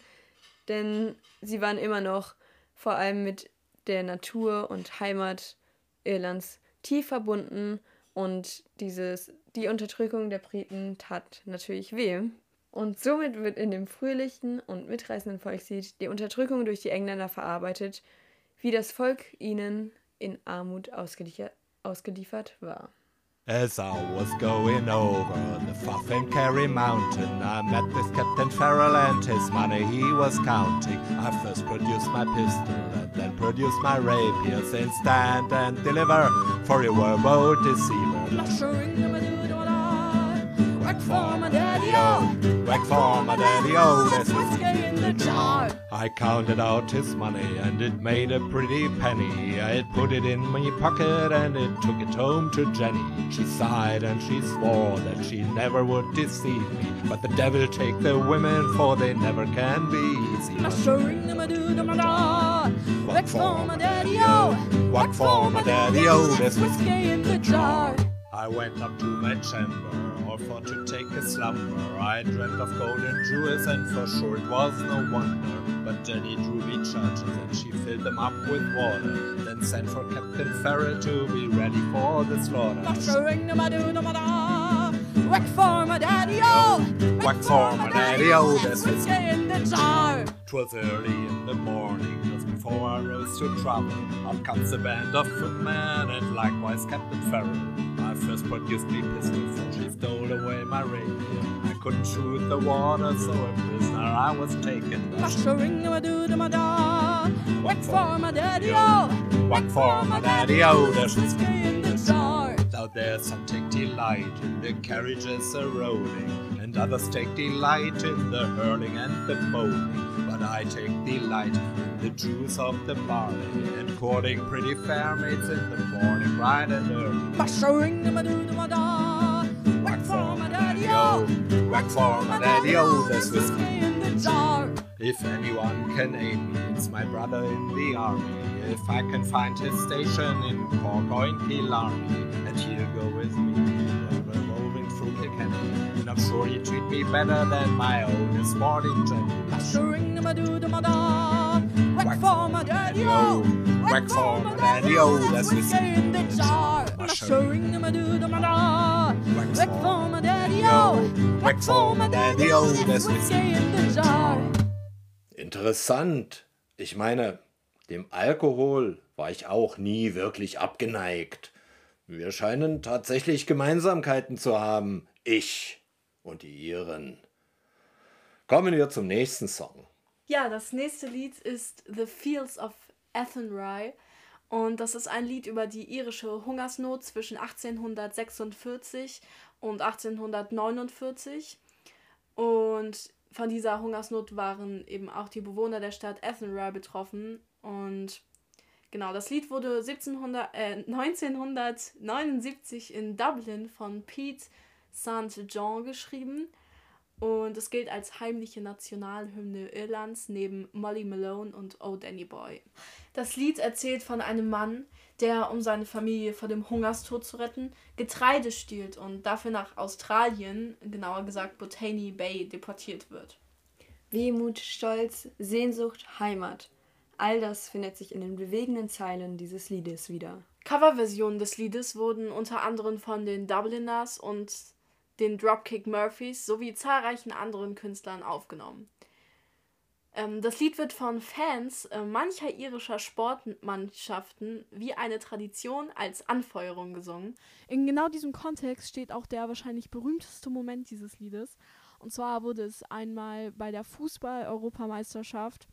denn sie waren immer noch vor allem mit der Natur und Heimat Irlands tief verbunden und dieses, die Unterdrückung der Briten tat natürlich weh. Und somit wird in dem fröhlichen und mitreißenden Volkslied die Unterdrückung durch die Engländer verarbeitet, wie das Volk ihnen in Armut ausgeliefert, ausgeliefert war. As I was going over the Fuffin Carry Mountain, I met with Captain Farrell and his money he was counting. I first produced my pistol and then produced my rapier, saying stand and deliver, for you were a bold deceiver. Whack for my daddy-o, oh. whack for my daddy-o, oh, there's whiskey in the jar. I counted out his money and it made a pretty penny. I put it in my pocket and it took it home to Jenny. She sighed and she swore that she never would deceive me. But the devil take the women, for they never can be easy. Whack for my daddy-o, whack for my daddy-o, there's whiskey in the jar. I went up to my chamber, all for to take a slumber. I dreamt of golden jewels, and for sure it was no wonder. But Jenny drew me churches, and she filled them up with water. Then sent for Captain Farrell to be ready for the slaughter. Not showing no matter, no matter. Whack for my daddy, oh! Whack for my daddy, oh! there's whiskey in the jar! Twas early in the morning, just before I rose to travel. Up comes a band of footmen, and likewise Captain Farrell. First produced me pistol, for she stole away my rapier. I couldn't shoot the water, so a prisoner I was taken. Whack for my daddy-o! What for my daddy? Oh, there's whiskey in the jar. Out there, some take delight in the carriages a rolling, and others take delight in the hurling and the bowling. But I take delight in the juice of the barley and courting pretty fair maids in the morning, bright and early. Bashing them a do them a da. Whack for my daddy, oh, whack for my daddy, oh, there's whiskey in the jar. If anyone can aid me, it's my brother in the army. If I can find his station in Cork or in Killarney, and he'll go with me, And I'm sure he'd treat me better than my own sporting Jenny. Bashing them a do them a da. Whack for my daddy, oh, whack for my daddy, oh, there's whiskey in the jar. Bashing them a do them a da. Whack for my daddy, oh, whack for my daddy, oh, there's whiskey in the jar. Interessant. Ich meine, dem Alkohol war ich auch nie wirklich abgeneigt. Wir scheinen tatsächlich Gemeinsamkeiten zu haben. Ich und die Iren. Kommen wir zum nächsten Song. Ja, das nächste Lied ist The Fields of Athenry. Und das ist ein Lied über die irische Hungersnot zwischen 1846 und 1849. Und von dieser Hungersnot waren eben auch die Bewohner der Stadt Athenry betroffen. Und genau, das Lied wurde 1700, äh, 1979 in Dublin von Pete John geschrieben. Und es gilt als heimliche Nationalhymne Irlands neben Molly Malone und Oh Danny Boy. Das Lied erzählt von einem Mann, der, um seine Familie vor dem Hungerstod zu retten, Getreide stiehlt und dafür nach Australien, genauer gesagt Botany Bay, deportiert wird. Wehmut, Stolz, Sehnsucht, Heimat. All das findet sich in den bewegenden Zeilen dieses Liedes wieder. Coverversionen des Liedes wurden unter anderem von den Dubliners und den Dropkick Murphys sowie zahlreichen anderen Künstlern aufgenommen. Ähm, das Lied wird von Fans äh, mancher irischer Sportmannschaften wie eine Tradition als Anfeuerung gesungen. In genau diesem Kontext steht auch der wahrscheinlich berühmteste Moment dieses Liedes. Und zwar wurde es einmal bei der Fußball-Europameisterschaft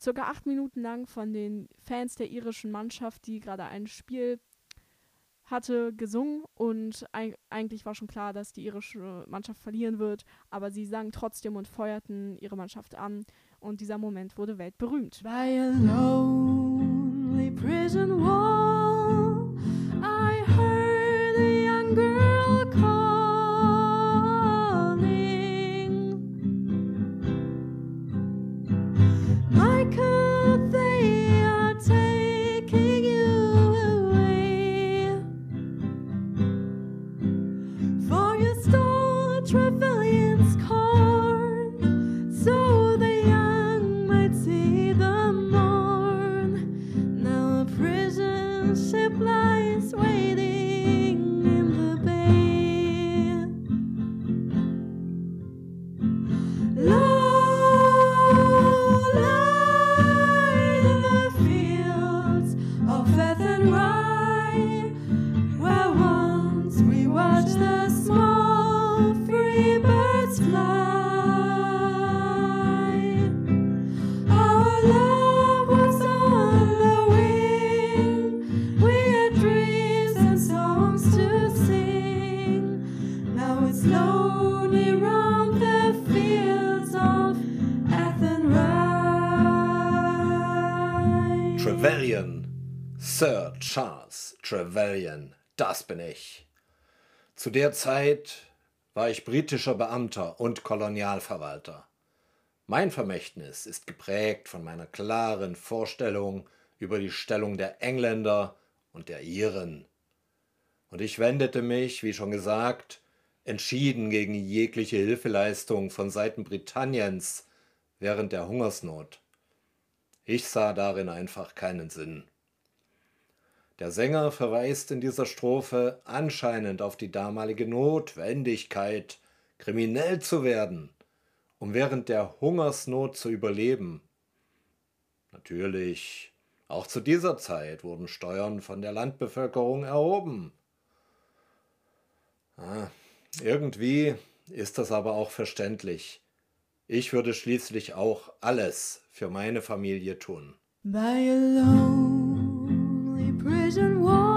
circa acht Minuten lang von den Fans der irischen Mannschaft, die gerade ein Spiel hatte, gesungen und eigentlich war schon klar, dass die irische Mannschaft verlieren wird, aber sie sangen trotzdem und feuerten ihre Mannschaft an und dieser Moment wurde weltberühmt. By a lonely prison wall, Trevelyan. Das bin ich. Zu der Zeit war ich britischer Beamter und Kolonialverwalter. Mein Vermächtnis ist geprägt von meiner klaren Vorstellung über die Stellung der Engländer und der Iren. Und ich wendete mich, wie schon gesagt, entschieden gegen jegliche Hilfeleistung von Seiten Britanniens während der Hungersnot. Ich sah darin einfach keinen Sinn. Der Sänger verweist in dieser Strophe anscheinend auf die damalige Notwendigkeit, kriminell zu werden, um während der Hungersnot zu überleben. Natürlich, auch zu dieser Zeit wurden Steuern von der Landbevölkerung erhoben. Ah, irgendwie ist das aber auch verständlich. Ich würde schließlich auch alles für meine Familie tun. By a lonely prison wall,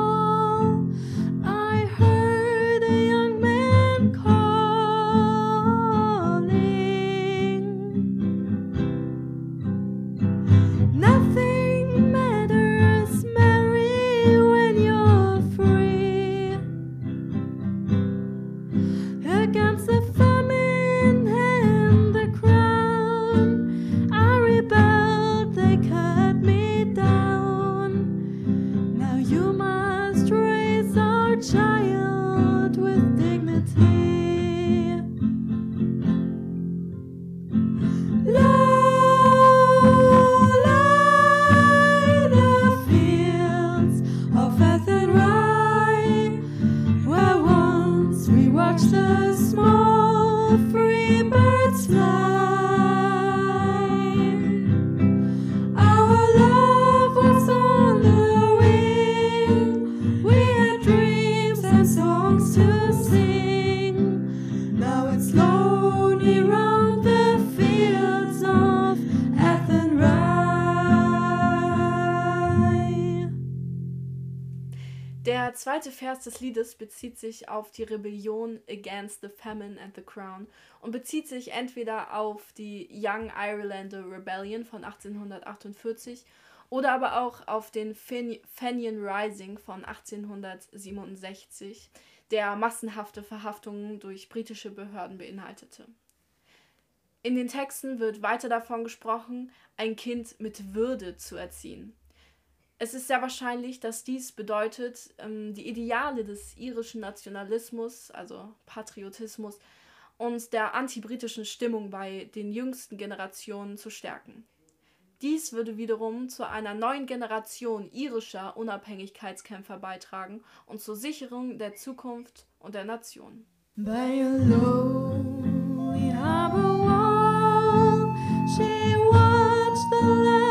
zweite Vers des Liedes bezieht sich auf die Rebellion against the famine and the crown und bezieht sich entweder auf die Young Irelander Rebellion von 1848 oder aber auch auf den Fen Fenian Rising von 1867, der massenhafte Verhaftungen durch britische Behörden beinhaltete. In den Texten wird weiter davon gesprochen, ein Kind mit Würde zu erziehen. Es ist sehr wahrscheinlich, dass dies bedeutet, ähm, die Ideale des irischen Nationalismus, also Patriotismus, und der antibritischen Stimmung bei den jüngsten Generationen zu stärken. Dies würde wiederum zu einer neuen Generation irischer Unabhängigkeitskämpfer beitragen und zur Sicherung der Zukunft und der Nation. By a lonely harbor wall, she watched the last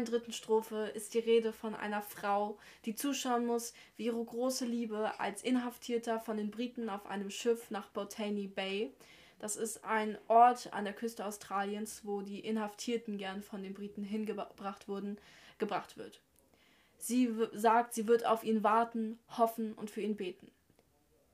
emotionalen dritten Strophe ist die Rede von einer Frau, die zuschauen muss, wie ihre große Liebe als Inhaftierter von den Briten auf einem Schiff nach Botany Bay, das ist ein Ort an der Küste Australiens, wo die Inhaftierten gern von den Briten hingebracht wurden, gebracht wird. Sie sagt, sie wird auf ihn warten, hoffen und für ihn beten.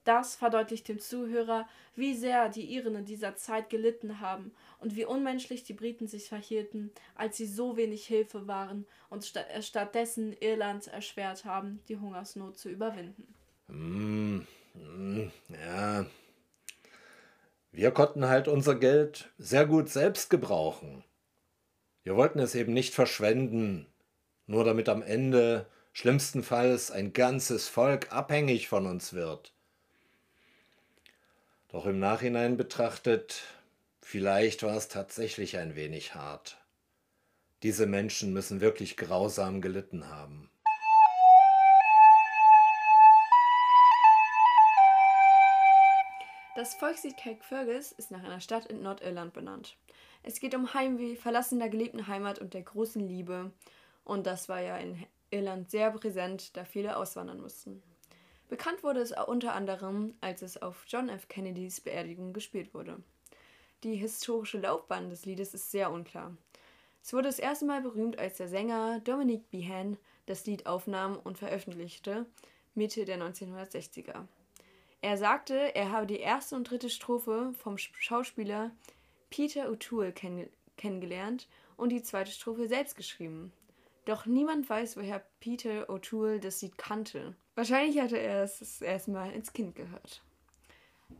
Das verdeutlicht dem Zuhörer, wie sehr die Iren in dieser Zeit gelitten haben und wie unmenschlich die Briten sich verhielten, als sie so wenig Hilfe waren und sta äh, stattdessen Irland erschwert haben, die Hungersnot zu überwinden. Hm, hm, ja. Wir konnten halt unser Geld sehr gut selbst gebrauchen. Wir wollten es eben nicht verschwenden, nur damit am Ende schlimmstenfalls ein ganzes Volk abhängig von uns wird. Doch im Nachhinein betrachtet, vielleicht war es tatsächlich ein wenig hart. Diese Menschen müssen wirklich grausam gelitten haben. Das Volkslied Caicfergus ist nach einer Stadt in Nordirland benannt. Es geht um Heimweh, Verlassen der geliebten Heimat und der großen Liebe. Und das war ja in Irland sehr präsent, da viele auswandern mussten. Bekannt wurde es unter anderem, als es auf John F. Kennedys Beerdigung gespielt wurde. Die historische Laufbahn des Liedes ist sehr unklar. Es wurde das erste Mal berühmt, als der Sänger Dominic Behan das Lied aufnahm und veröffentlichte, Mitte der 1960er. Er sagte, er habe die erste und dritte Strophe vom Schauspieler Peter O'Toole kenn kennengelernt und die zweite Strophe selbst geschrieben. Doch niemand weiß, woher Peter O'Toole das Lied kannte. Wahrscheinlich hatte er es das erste Mal ins Kind gehört.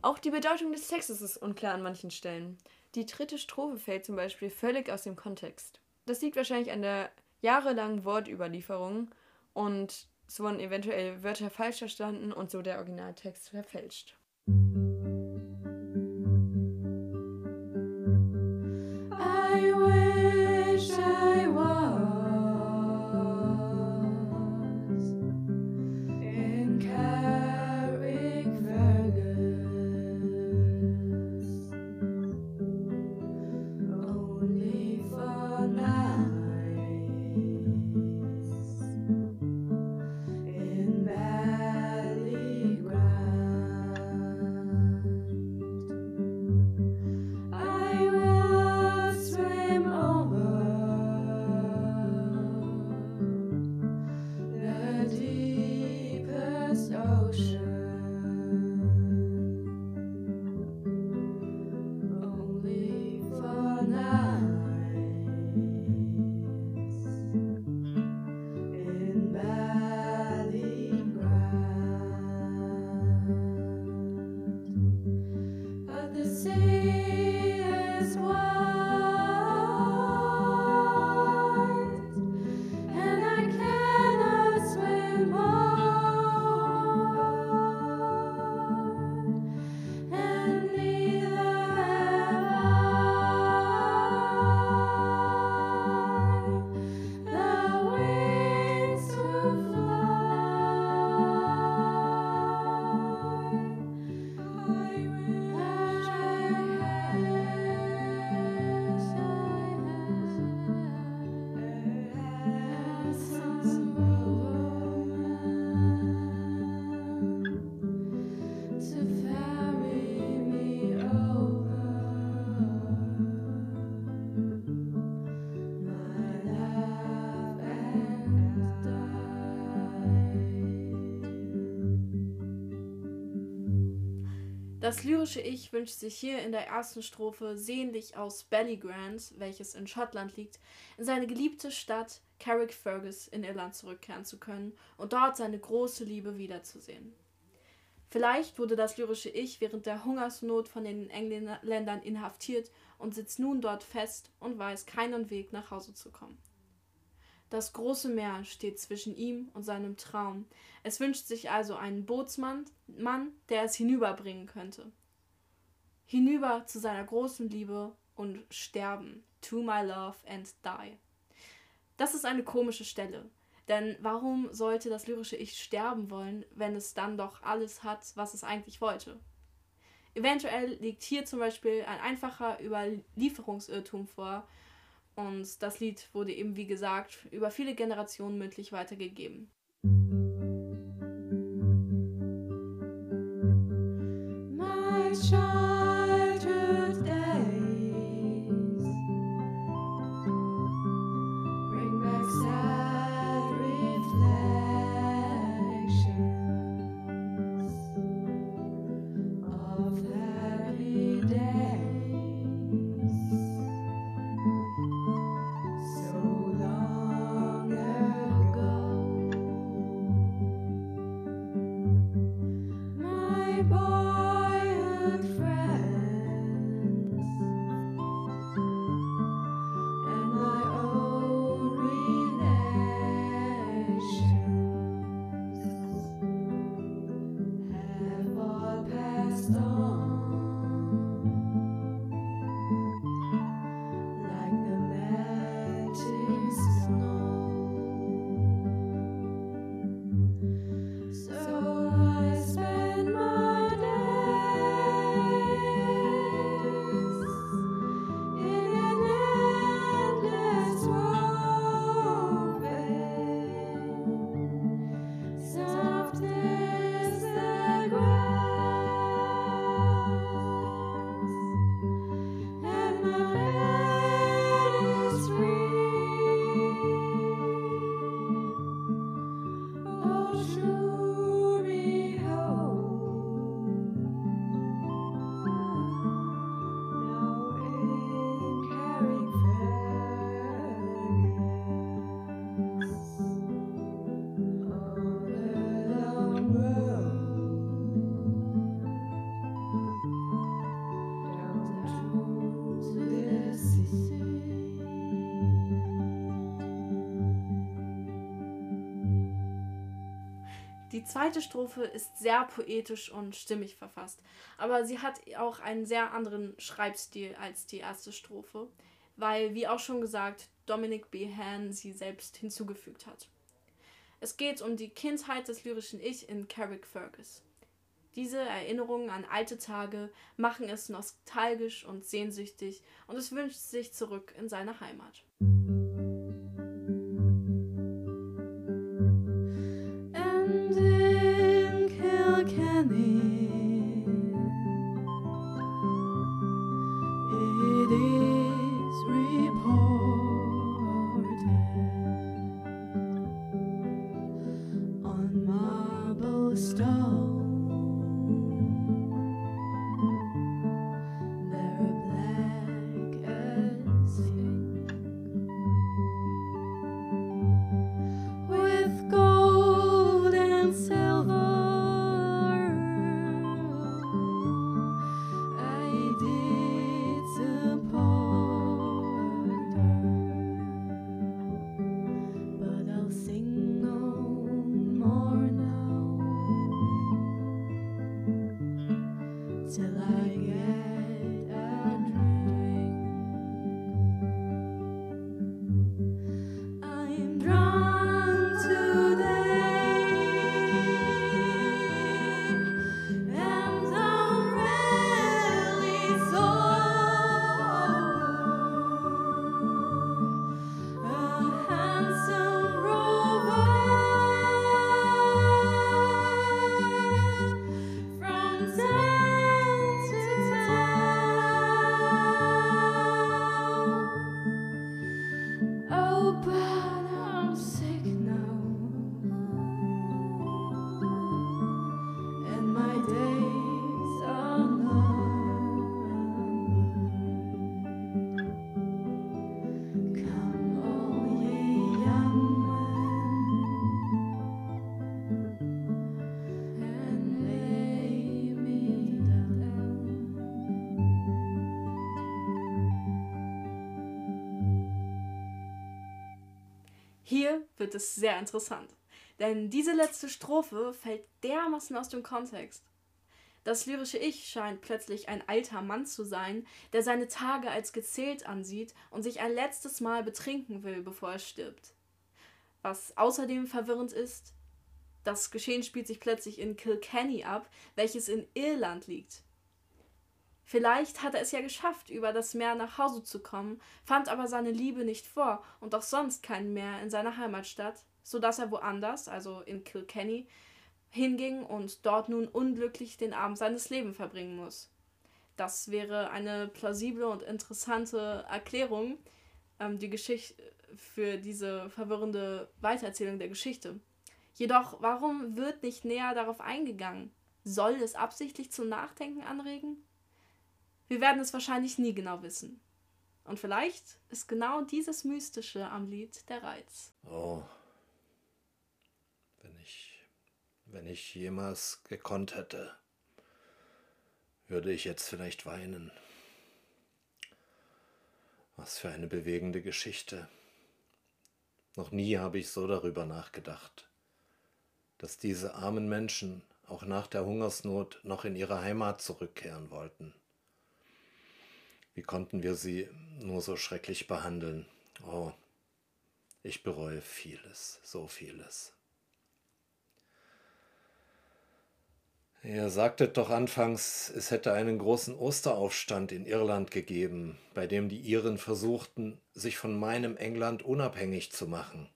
Auch die Bedeutung des Textes ist unklar an manchen Stellen. Die dritte Strophe fällt zum Beispiel völlig aus dem Kontext. Das liegt wahrscheinlich an der jahrelangen Wortüberlieferung und es wurden eventuell Wörter falsch verstanden und so der Originaltext verfälscht. Das lyrische Ich wünscht sich hier in der ersten Strophe sehnlich aus Ballygrand, welches in Schottland liegt, in seine geliebte Stadt Carrickfergus in Irland zurückkehren zu können und dort seine große Liebe wiederzusehen. Vielleicht wurde das lyrische Ich während der Hungersnot von den Engländern inhaftiert und sitzt nun dort fest und weiß keinen Weg nach Hause zu kommen. Das große Meer steht zwischen ihm und seinem Traum. Es wünscht sich also einen Bootsmann, Mann, der es hinüberbringen könnte. Hinüber zu seiner großen Liebe und sterben. To my love and die. Das ist eine komische Stelle. Denn warum sollte das lyrische Ich sterben wollen, wenn es dann doch alles hat, was es eigentlich wollte? Eventuell liegt hier zum Beispiel ein einfacher Überlieferungsirrtum vor, und das Lied wurde eben, wie gesagt, über viele Generationen mündlich weitergegeben. Zweite Strophe ist sehr poetisch und stimmig verfasst, aber sie hat auch einen sehr anderen Schreibstil als die erste Strophe, weil, wie auch schon gesagt, Dominic B. Han sie selbst hinzugefügt hat. Es geht um die Kindheit des lyrischen Ich in Carrick Fergus. Diese Erinnerungen an alte Tage machen es nostalgisch und sehnsüchtig und es wünscht sich zurück in seine Heimat. Hier wird es sehr interessant, denn diese letzte Strophe fällt dermaßen aus dem Kontext. Das lyrische Ich scheint plötzlich ein alter Mann zu sein, der seine Tage als gezählt ansieht und sich ein letztes Mal betrinken will, bevor er stirbt. Was außerdem verwirrend ist, das Geschehen spielt sich plötzlich in Kilkenny ab, welches in Irland liegt. Vielleicht hat er es ja geschafft, über das Meer nach Hause zu kommen, fand aber seine Liebe nicht vor und auch sonst kein Meer in seiner Heimatstadt, so dass er woanders, also in Kilkenny, hinging und dort nun unglücklich den Abend seines Lebens verbringen muss. Das wäre eine plausible und interessante Erklärung ähm, die Geschichte für diese verwirrende Weitererzählung der Geschichte. Jedoch, warum wird nicht näher darauf eingegangen? Soll es absichtlich zum Nachdenken anregen? Wir werden es wahrscheinlich nie genau wissen. Und vielleicht ist genau dieses Mystische am Lied der Reiz. Oh. Wenn ich, wenn ich jemals gekonnt hätte, würde ich jetzt vielleicht weinen. Was für eine bewegende Geschichte. Noch nie habe ich so darüber nachgedacht, dass diese armen Menschen auch nach der Hungersnot noch in ihre Heimat zurückkehren wollten. Wie konnten wir sie nur so schrecklich behandeln? Oh, ich bereue vieles, so vieles. Ihr sagtet doch anfangs, es hätte einen großen Osteraufstand in Irland gegeben, bei dem die Iren versuchten, sich von meinem England unabhängig zu machen.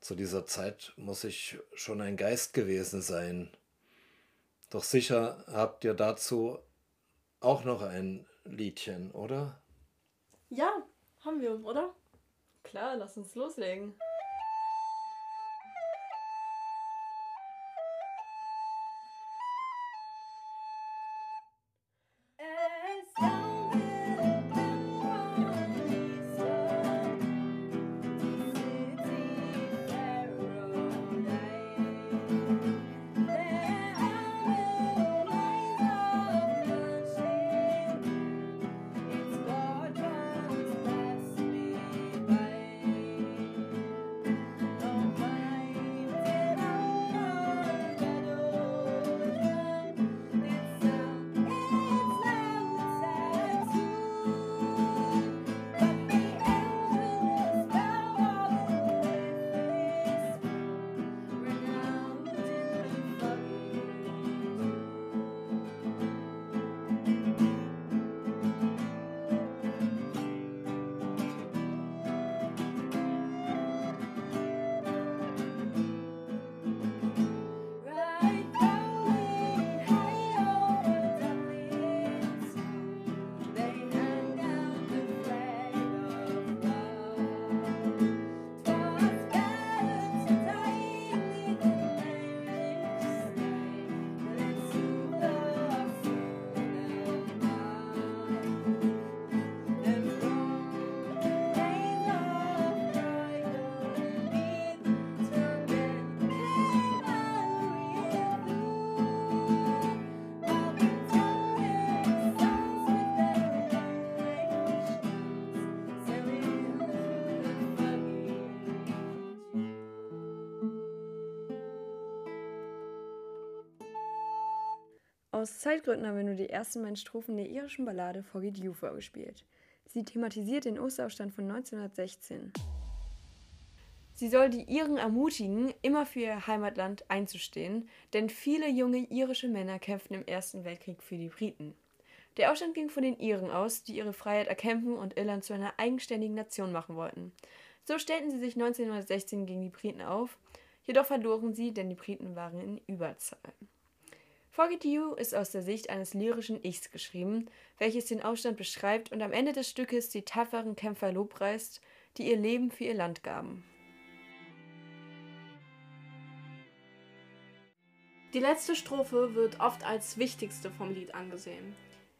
Zu dieser Zeit muss ich schon ein Geist gewesen sein. Doch sicher habt ihr dazu auch noch ein Liedchen, oder? Ja, haben wir, oder? Klar, lass uns loslegen. Zeitgründen haben wir nur die ersten beiden Strophen der irischen Ballade Forget You vorgespielt. Sie thematisiert den Osteraufstand von 1916. Sie soll die Iren ermutigen, immer für ihr Heimatland einzustehen, denn viele junge irische Männer kämpften im Ersten Weltkrieg für die Briten. Der Aufstand ging von den Iren aus, die ihre Freiheit erkämpfen und Irland zu einer eigenständigen Nation machen wollten. So stellten sie sich 1916 gegen die Briten auf, jedoch verloren sie, denn die Briten waren in Überzahl. Forget You ist aus der Sicht eines lyrischen Ichs geschrieben, welches den Aufstand beschreibt und am Ende des Stückes die tapferen Kämpfer lobpreist, die ihr Leben für ihr Land gaben. Die letzte Strophe wird oft als wichtigste vom Lied angesehen.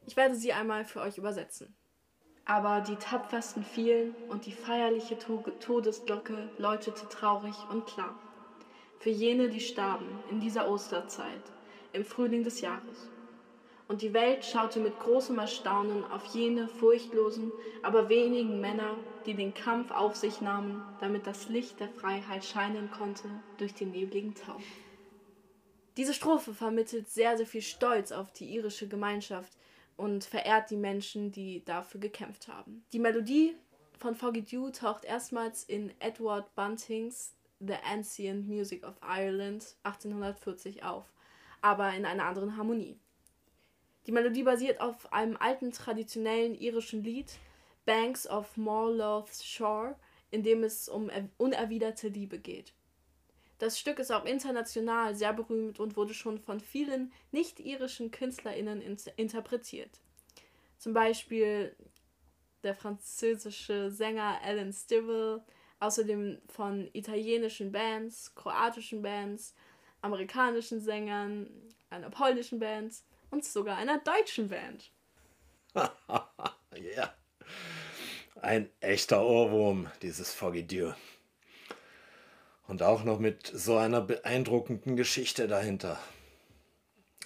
Ich werde sie einmal für euch übersetzen. Aber die tapfersten fielen und die feierliche To- Todesglocke läutete traurig und klar. Für jene, die starben in dieser Osterzeit, im Frühling des Jahres. Und die Welt schaute mit großem Erstaunen auf jene furchtlosen, aber wenigen Männer, die den Kampf auf sich nahmen, damit das Licht der Freiheit scheinen konnte durch den nebligen Tau. Diese Strophe vermittelt sehr, sehr viel Stolz auf die irische Gemeinschaft und verehrt die Menschen, die dafür gekämpft haben. Die Melodie von Forget You taucht erstmals in Edward Buntings The Ancient Music of Ireland 1840 auf, aber in einer anderen Harmonie. Die Melodie basiert auf einem alten traditionellen irischen Lied, Banks of Morloth's Shore, in dem es um er- unerwiderte Liebe geht. Das Stück ist auch international sehr berühmt und wurde schon von vielen nicht-irischen KünstlerInnen in interpretiert. Zum Beispiel der französische Sänger Alan Stivell, außerdem von italienischen Bands, kroatischen Bands, amerikanischen Sängern, einer polnischen Band und sogar einer deutschen Band. Ja. Ein echter Ohrwurm, dieses Forget You. Und auch noch mit so einer beeindruckenden Geschichte dahinter.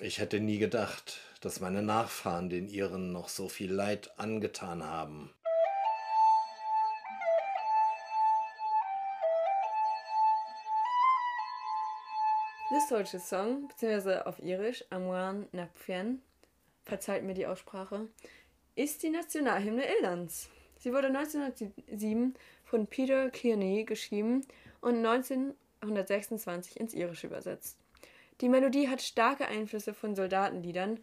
Ich hätte nie gedacht, dass meine Nachfahren den Iren noch so viel Leid angetan haben. This deutsche Song, beziehungsweise auf Irisch Amwan Napfian, verzeiht mir die Aussprache, ist die Nationalhymne Irlands. Sie wurde 1907 von Peter Kearney geschrieben und 1926 ins Irische übersetzt. Die Melodie hat starke Einflüsse von Soldatenliedern,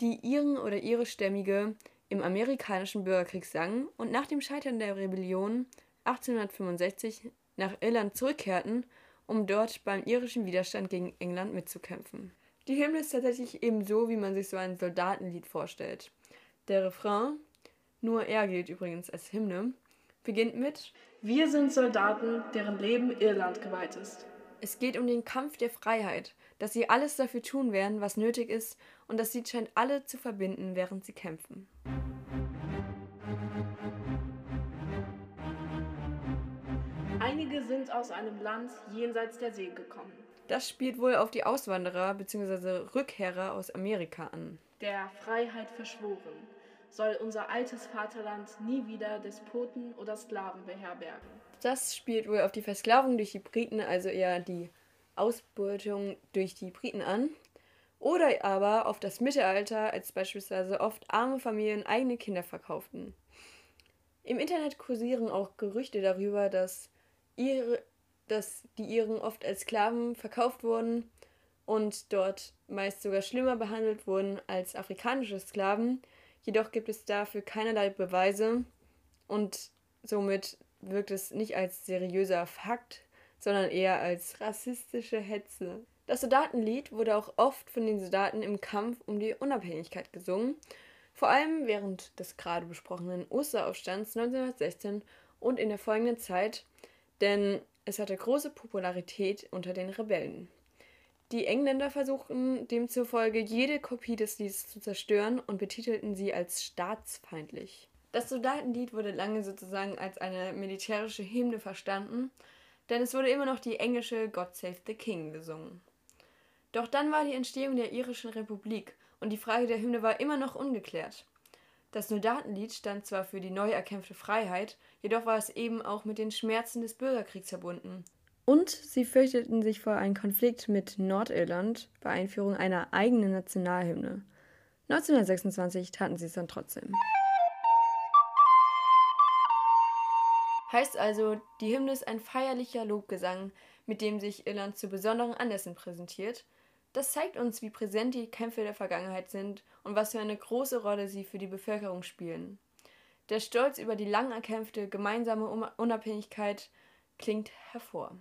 die Iren oder Irischstämmige im amerikanischen Bürgerkrieg sangen und nach dem Scheitern der Rebellion 1865 nach Irland zurückkehrten, um dort beim irischen Widerstand gegen England mitzukämpfen. Die Hymne ist tatsächlich ebenso, wie man sich so ein Soldatenlied vorstellt. Der Refrain, nur er gilt übrigens als Hymne, beginnt mit Wir sind Soldaten, deren Leben Irland geweiht ist. Es geht um den Kampf der Freiheit, dass sie alles dafür tun werden, was nötig ist, und das Lied scheint alle zu verbinden, während sie kämpfen. Einige sind aus einem Land jenseits der See gekommen. Das spielt wohl auf die Auswanderer bzw. Rückkehrer aus Amerika an. Der Freiheit verschworen, soll unser altes Vaterland nie wieder Despoten oder Sklaven beherbergen. Das spielt wohl auf die Versklavung durch die Briten, also eher die Ausbeutung durch die Briten an. Oder aber auf das Mittelalter, als beispielsweise oft arme Familien eigene Kinder verkauften. Im Internet kursieren auch Gerüchte darüber, dass, ihre, dass die Iren oft als Sklaven verkauft wurden und dort meist sogar schlimmer behandelt wurden als afrikanische Sklaven. Jedoch gibt es dafür keinerlei Beweise und somit wirkt es nicht als seriöser Fakt, sondern eher als rassistische Hetze. Das Soldatenlied wurde auch oft von den Soldaten im Kampf um die Unabhängigkeit gesungen, vor allem während des gerade besprochenen Osteraufstands 1916 und in der folgenden Zeit, denn es hatte große Popularität unter den Rebellen. Die Engländer versuchten demzufolge jede Kopie des Liedes zu zerstören und betitelten sie als staatsfeindlich. Das Soldatenlied wurde lange sozusagen als eine militärische Hymne verstanden, denn es wurde immer noch die englische God Save the King gesungen. Doch dann war die Entstehung der irischen Republik und die Frage der Hymne war immer noch ungeklärt. Das Soldatenlied stand zwar für die neu erkämpfte Freiheit, jedoch war es eben auch mit den Schmerzen des Bürgerkriegs verbunden. Und sie fürchteten sich vor einem Konflikt mit Nordirland bei Einführung einer eigenen Nationalhymne. 1926 taten sie es dann trotzdem. Heißt also, die Hymne ist ein feierlicher Lobgesang, mit dem sich Irland zu besonderen Anlässen präsentiert. Das zeigt uns, wie präsent die Kämpfe der Vergangenheit sind und was für eine große Rolle sie für die Bevölkerung spielen. Der Stolz über die lang erkämpfte gemeinsame Unabhängigkeit klingt hervor.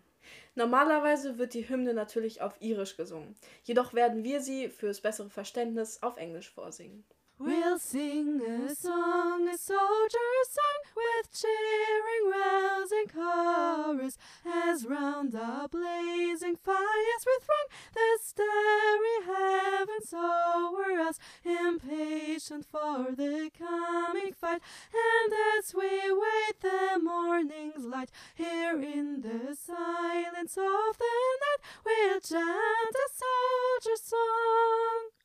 Normalerweise wird die Hymne natürlich auf Irisch gesungen. Jedoch werden wir sie fürs bessere Verständnis auf Englisch vorsingen. We'll sing a song, a soldier's song, with cheering rousing chorus, as round the blazing fires we throng the starry heavens over us, impatient for the coming fight. And as we wait the morning's light, here in the silence of the night, we'll chant a soldier's song.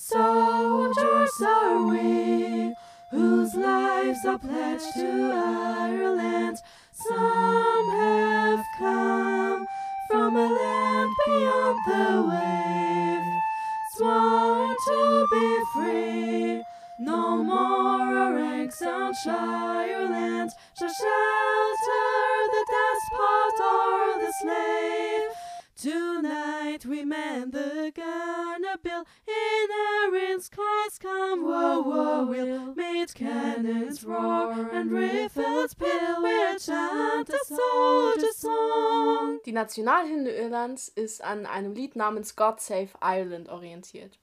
Soldiers are we, whose lives are pledged to Ireland. Some have come from a land beyond the wave, sworn to be free. No more our ranks on Shireland shall shelter the despot or the slave. Tonight we man the gunner bill Nationalhymne Irlands ist an einem Lied namens God Save Ireland orientiert.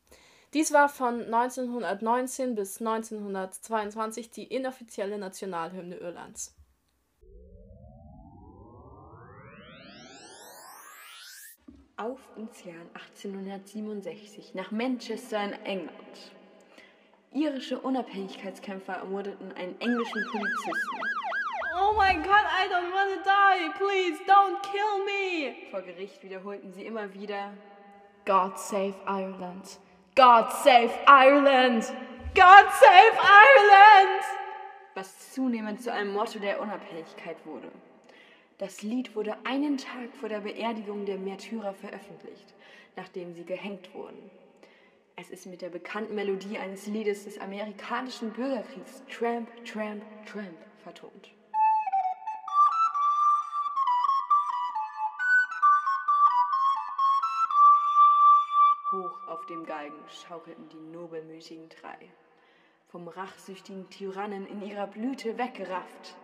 Dies war von 1919 bis 1922 die inoffizielle Nationalhymne Irlands. Auf ins Jahr 1867 nach Manchester in England. Irische Unabhängigkeitskämpfer ermordeten einen englischen Polizisten. Oh my god, I don't wanna die! Please don't kill me! Vor Gericht wiederholten sie immer wieder, God save Ireland! God save Ireland! God save Ireland! was zunehmend zu einem Motto der Unabhängigkeit wurde. Das Lied wurde einen Tag vor der Beerdigung der Märtyrer veröffentlicht, nachdem sie gehängt wurden. Es ist mit der bekannten Melodie eines Liedes des amerikanischen Bürgerkriegs Tramp, Tramp, Tramp vertont. Auf dem Galgen schaukelten die nobelmütigen drei, vom rachsüchtigen Tyrannen in ihrer Blüte weggerafft.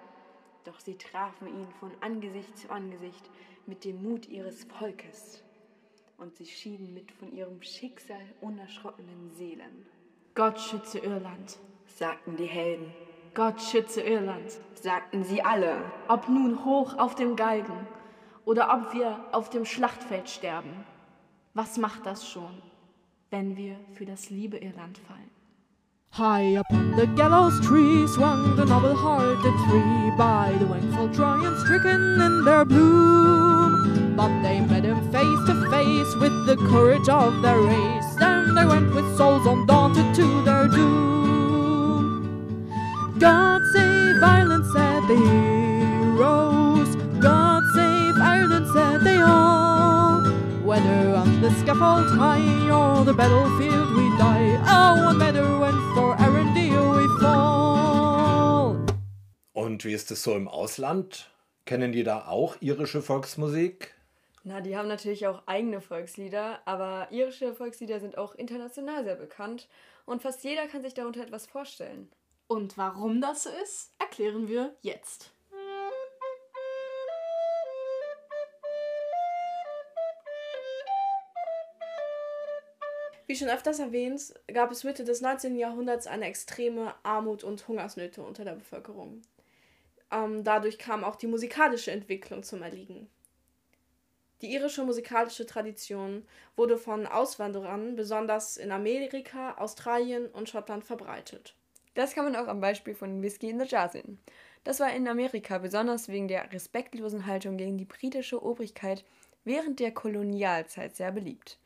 Doch sie trafen ihn von Angesicht zu Angesicht mit dem Mut ihres Volkes, und sie schieden mit von ihrem Schicksal unerschrockenen Seelen, Gott schütze Irland! sagten die Helden, Gott schütze Irland! sagten sie alle, Ob nun hoch auf dem Galgen oder ob wir auf dem Schlachtfeld sterben. Was macht das schon, wenn wir für das liebe Irland fallen? High upon the gallows tree swung the noble-hearted three by the wakeful Trojan stricken in their bloom. But they met him face to face with the courage of their race, and they went with souls undaunted to their doom. God the scaffold high or the battlefield we die, oh, what matter when for Arundel we fall. Und wie ist es so im Ausland? Kennen die da auch irische Volksmusik? Na, die haben natürlich auch eigene Volkslieder, aber irische Volkslieder sind auch international sehr bekannt und fast jeder kann sich darunter etwas vorstellen. Und warum das so ist, erklären wir jetzt. Wie schon öfters erwähnt, gab es Mitte des 19. Jahrhunderts eine extreme Armut und Hungersnöte unter der Bevölkerung. Ähm, dadurch kam auch die musikalische Entwicklung zum Erliegen. Die irische musikalische Tradition wurde von Auswanderern besonders in Amerika, Australien und Schottland verbreitet. Das kann man auch am Beispiel von Whiskey in the Jar sehen. Das war in Amerika besonders wegen der respektlosen Haltung gegen die britische Obrigkeit während der Kolonialzeit sehr beliebt.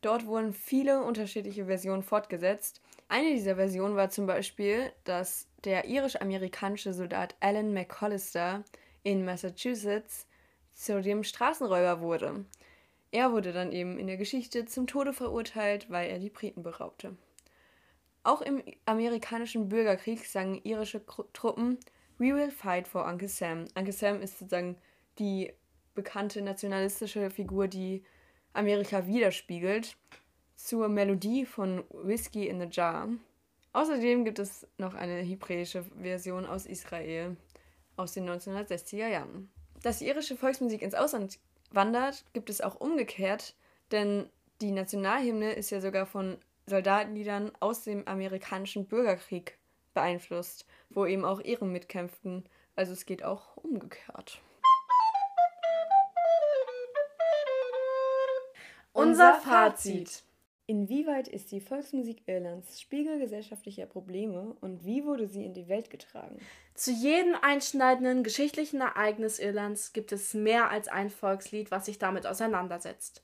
Dort wurden viele unterschiedliche Versionen fortgesetzt. Eine dieser Versionen war zum Beispiel, dass der irisch-amerikanische Soldat Alan McCollister in Massachusetts zu dem Straßenräuber wurde. Er wurde dann eben in der Geschichte zum Tode verurteilt, weil er die Briten beraubte. Auch im amerikanischen Bürgerkrieg sangen irische Truppen We will fight for Uncle Sam. Uncle Sam ist sozusagen die bekannte nationalistische Figur, die Amerika widerspiegelt, zur Melodie von Whiskey in the Jar. Außerdem gibt es noch eine hebräische Version aus Israel aus den 1960er Jahren. Dass die irische Volksmusik ins Ausland wandert, gibt es auch umgekehrt, denn die Nationalhymne ist ja sogar von Soldatenliedern aus dem amerikanischen Bürgerkrieg beeinflusst, wo eben auch Iren mitkämpften. Also es geht auch umgekehrt. Unser Fazit. Inwieweit ist die Volksmusik Irlands Spiegel gesellschaftlicher Probleme und wie wurde sie in die Welt getragen? Zu jedem einschneidenden geschichtlichen Ereignis Irlands gibt es mehr als ein Volkslied, was sich damit auseinandersetzt.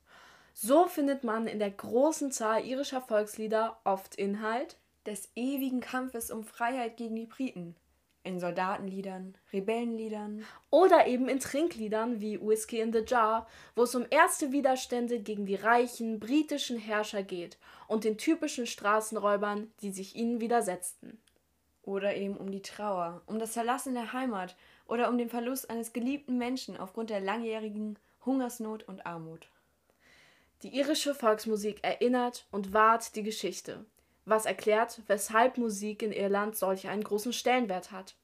So findet man in der großen Zahl irischer Volkslieder oft Inhalt, Des ewigen Kampfes um Freiheit gegen die Briten. In Soldatenliedern, Rebellenliedern. oder eben in Trinkliedern wie Whiskey in the Jar, wo es um erste Widerstände gegen die reichen britischen Herrscher geht und den typischen Straßenräubern, die sich ihnen widersetzten. Oder eben um die Trauer, um das Verlassen der Heimat oder um den Verlust eines geliebten Menschen aufgrund der langjährigen Hungersnot und Armut. Die irische Volksmusik erinnert und wahrt die Geschichte, was erklärt, weshalb Musik in Irland solch einen großen Stellenwert hat.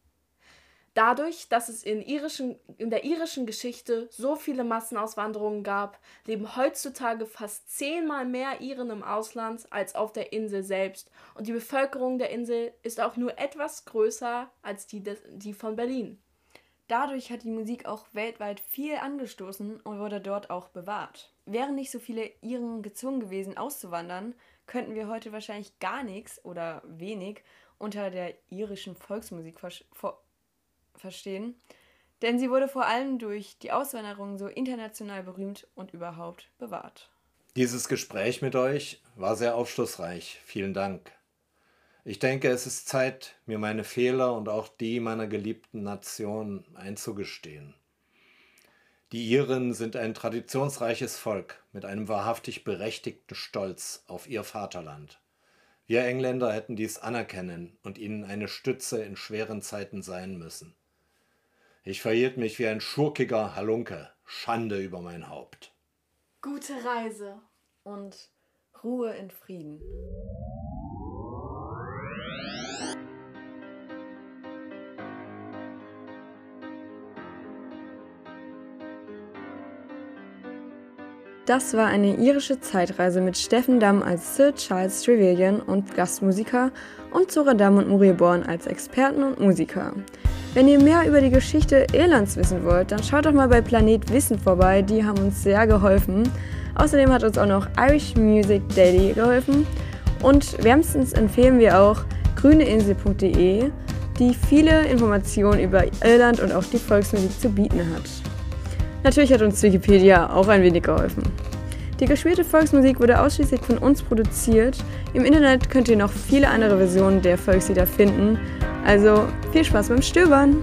Dadurch, dass es in, irischen, in der irischen Geschichte so viele Massenauswanderungen gab, leben heutzutage fast zehnmal mehr Iren im Ausland als auf der Insel selbst und die Bevölkerung der Insel ist auch nur etwas größer als die, die von Berlin. Dadurch hat die Musik auch weltweit viel angestoßen und wurde dort auch bewahrt. Wären nicht so viele Iren gezwungen gewesen auszuwandern, könnten wir heute wahrscheinlich gar nichts oder wenig unter der irischen Volksmusik vers vor verstehen, denn sie wurde vor allem durch die Auswanderung so international berühmt und überhaupt bewahrt. Dieses Gespräch mit euch war sehr aufschlussreich. Vielen Dank. Ich denke, es ist Zeit, mir meine Fehler und auch die meiner geliebten Nation einzugestehen. Die Iren sind ein traditionsreiches Volk mit einem wahrhaftig berechtigten Stolz auf ihr Vaterland. Wir Engländer hätten dies anerkennen und ihnen eine Stütze in schweren Zeiten sein müssen. Ich verhielt mich wie ein schurkiger Halunke, Schande über mein Haupt. Gute Reise. Und Ruhe in Frieden. Das war eine irische Zeitreise mit Steffen Damm als Sir Charles Trevelyan und Gastmusiker und Zora Damm und Muriel Born als Experten und Musiker. Wenn ihr mehr über die Geschichte Irlands wissen wollt, dann schaut doch mal bei Planet Wissen vorbei, die haben uns sehr geholfen. Außerdem hat uns auch noch Irish Music Daily geholfen und wärmstens empfehlen wir auch grüneinsel.de, die viele Informationen über Irland und auch die Volksmusik zu bieten hat. Natürlich hat uns Wikipedia auch ein wenig geholfen. Die gespielte Volksmusik wurde ausschließlich von uns produziert. Im Internet könnt ihr noch viele andere Versionen der Volkslieder finden. Also viel Spaß beim Stöbern!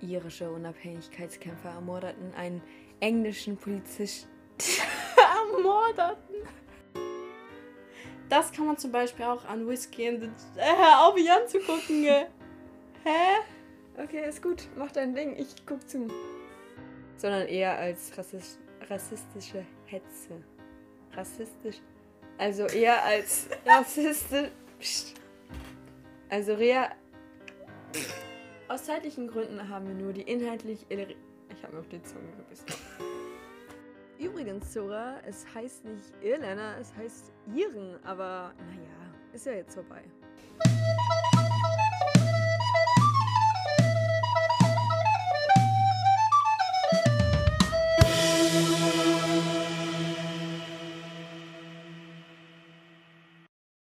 Irische Unabhängigkeitskämpfer ermordeten einen englischen Polizist. Ermordeten. Das kann man zum Beispiel auch an Whiskey in the... Äh, hör auf, mich anzugucken. Hä? Okay, ist gut, mach dein Ding, ich guck zu. Sondern eher als rassisch, rassistische Hetze. Rassistisch. Also eher als rassistisch. Psst. Also eher. Aus zeitlichen Gründen haben wir nur die inhaltlich. Ich habe mir auf die Zunge gebissen. Übrigens, Zora, es heißt nicht Irländer, es heißt Iren, aber naja, ist ja jetzt vorbei.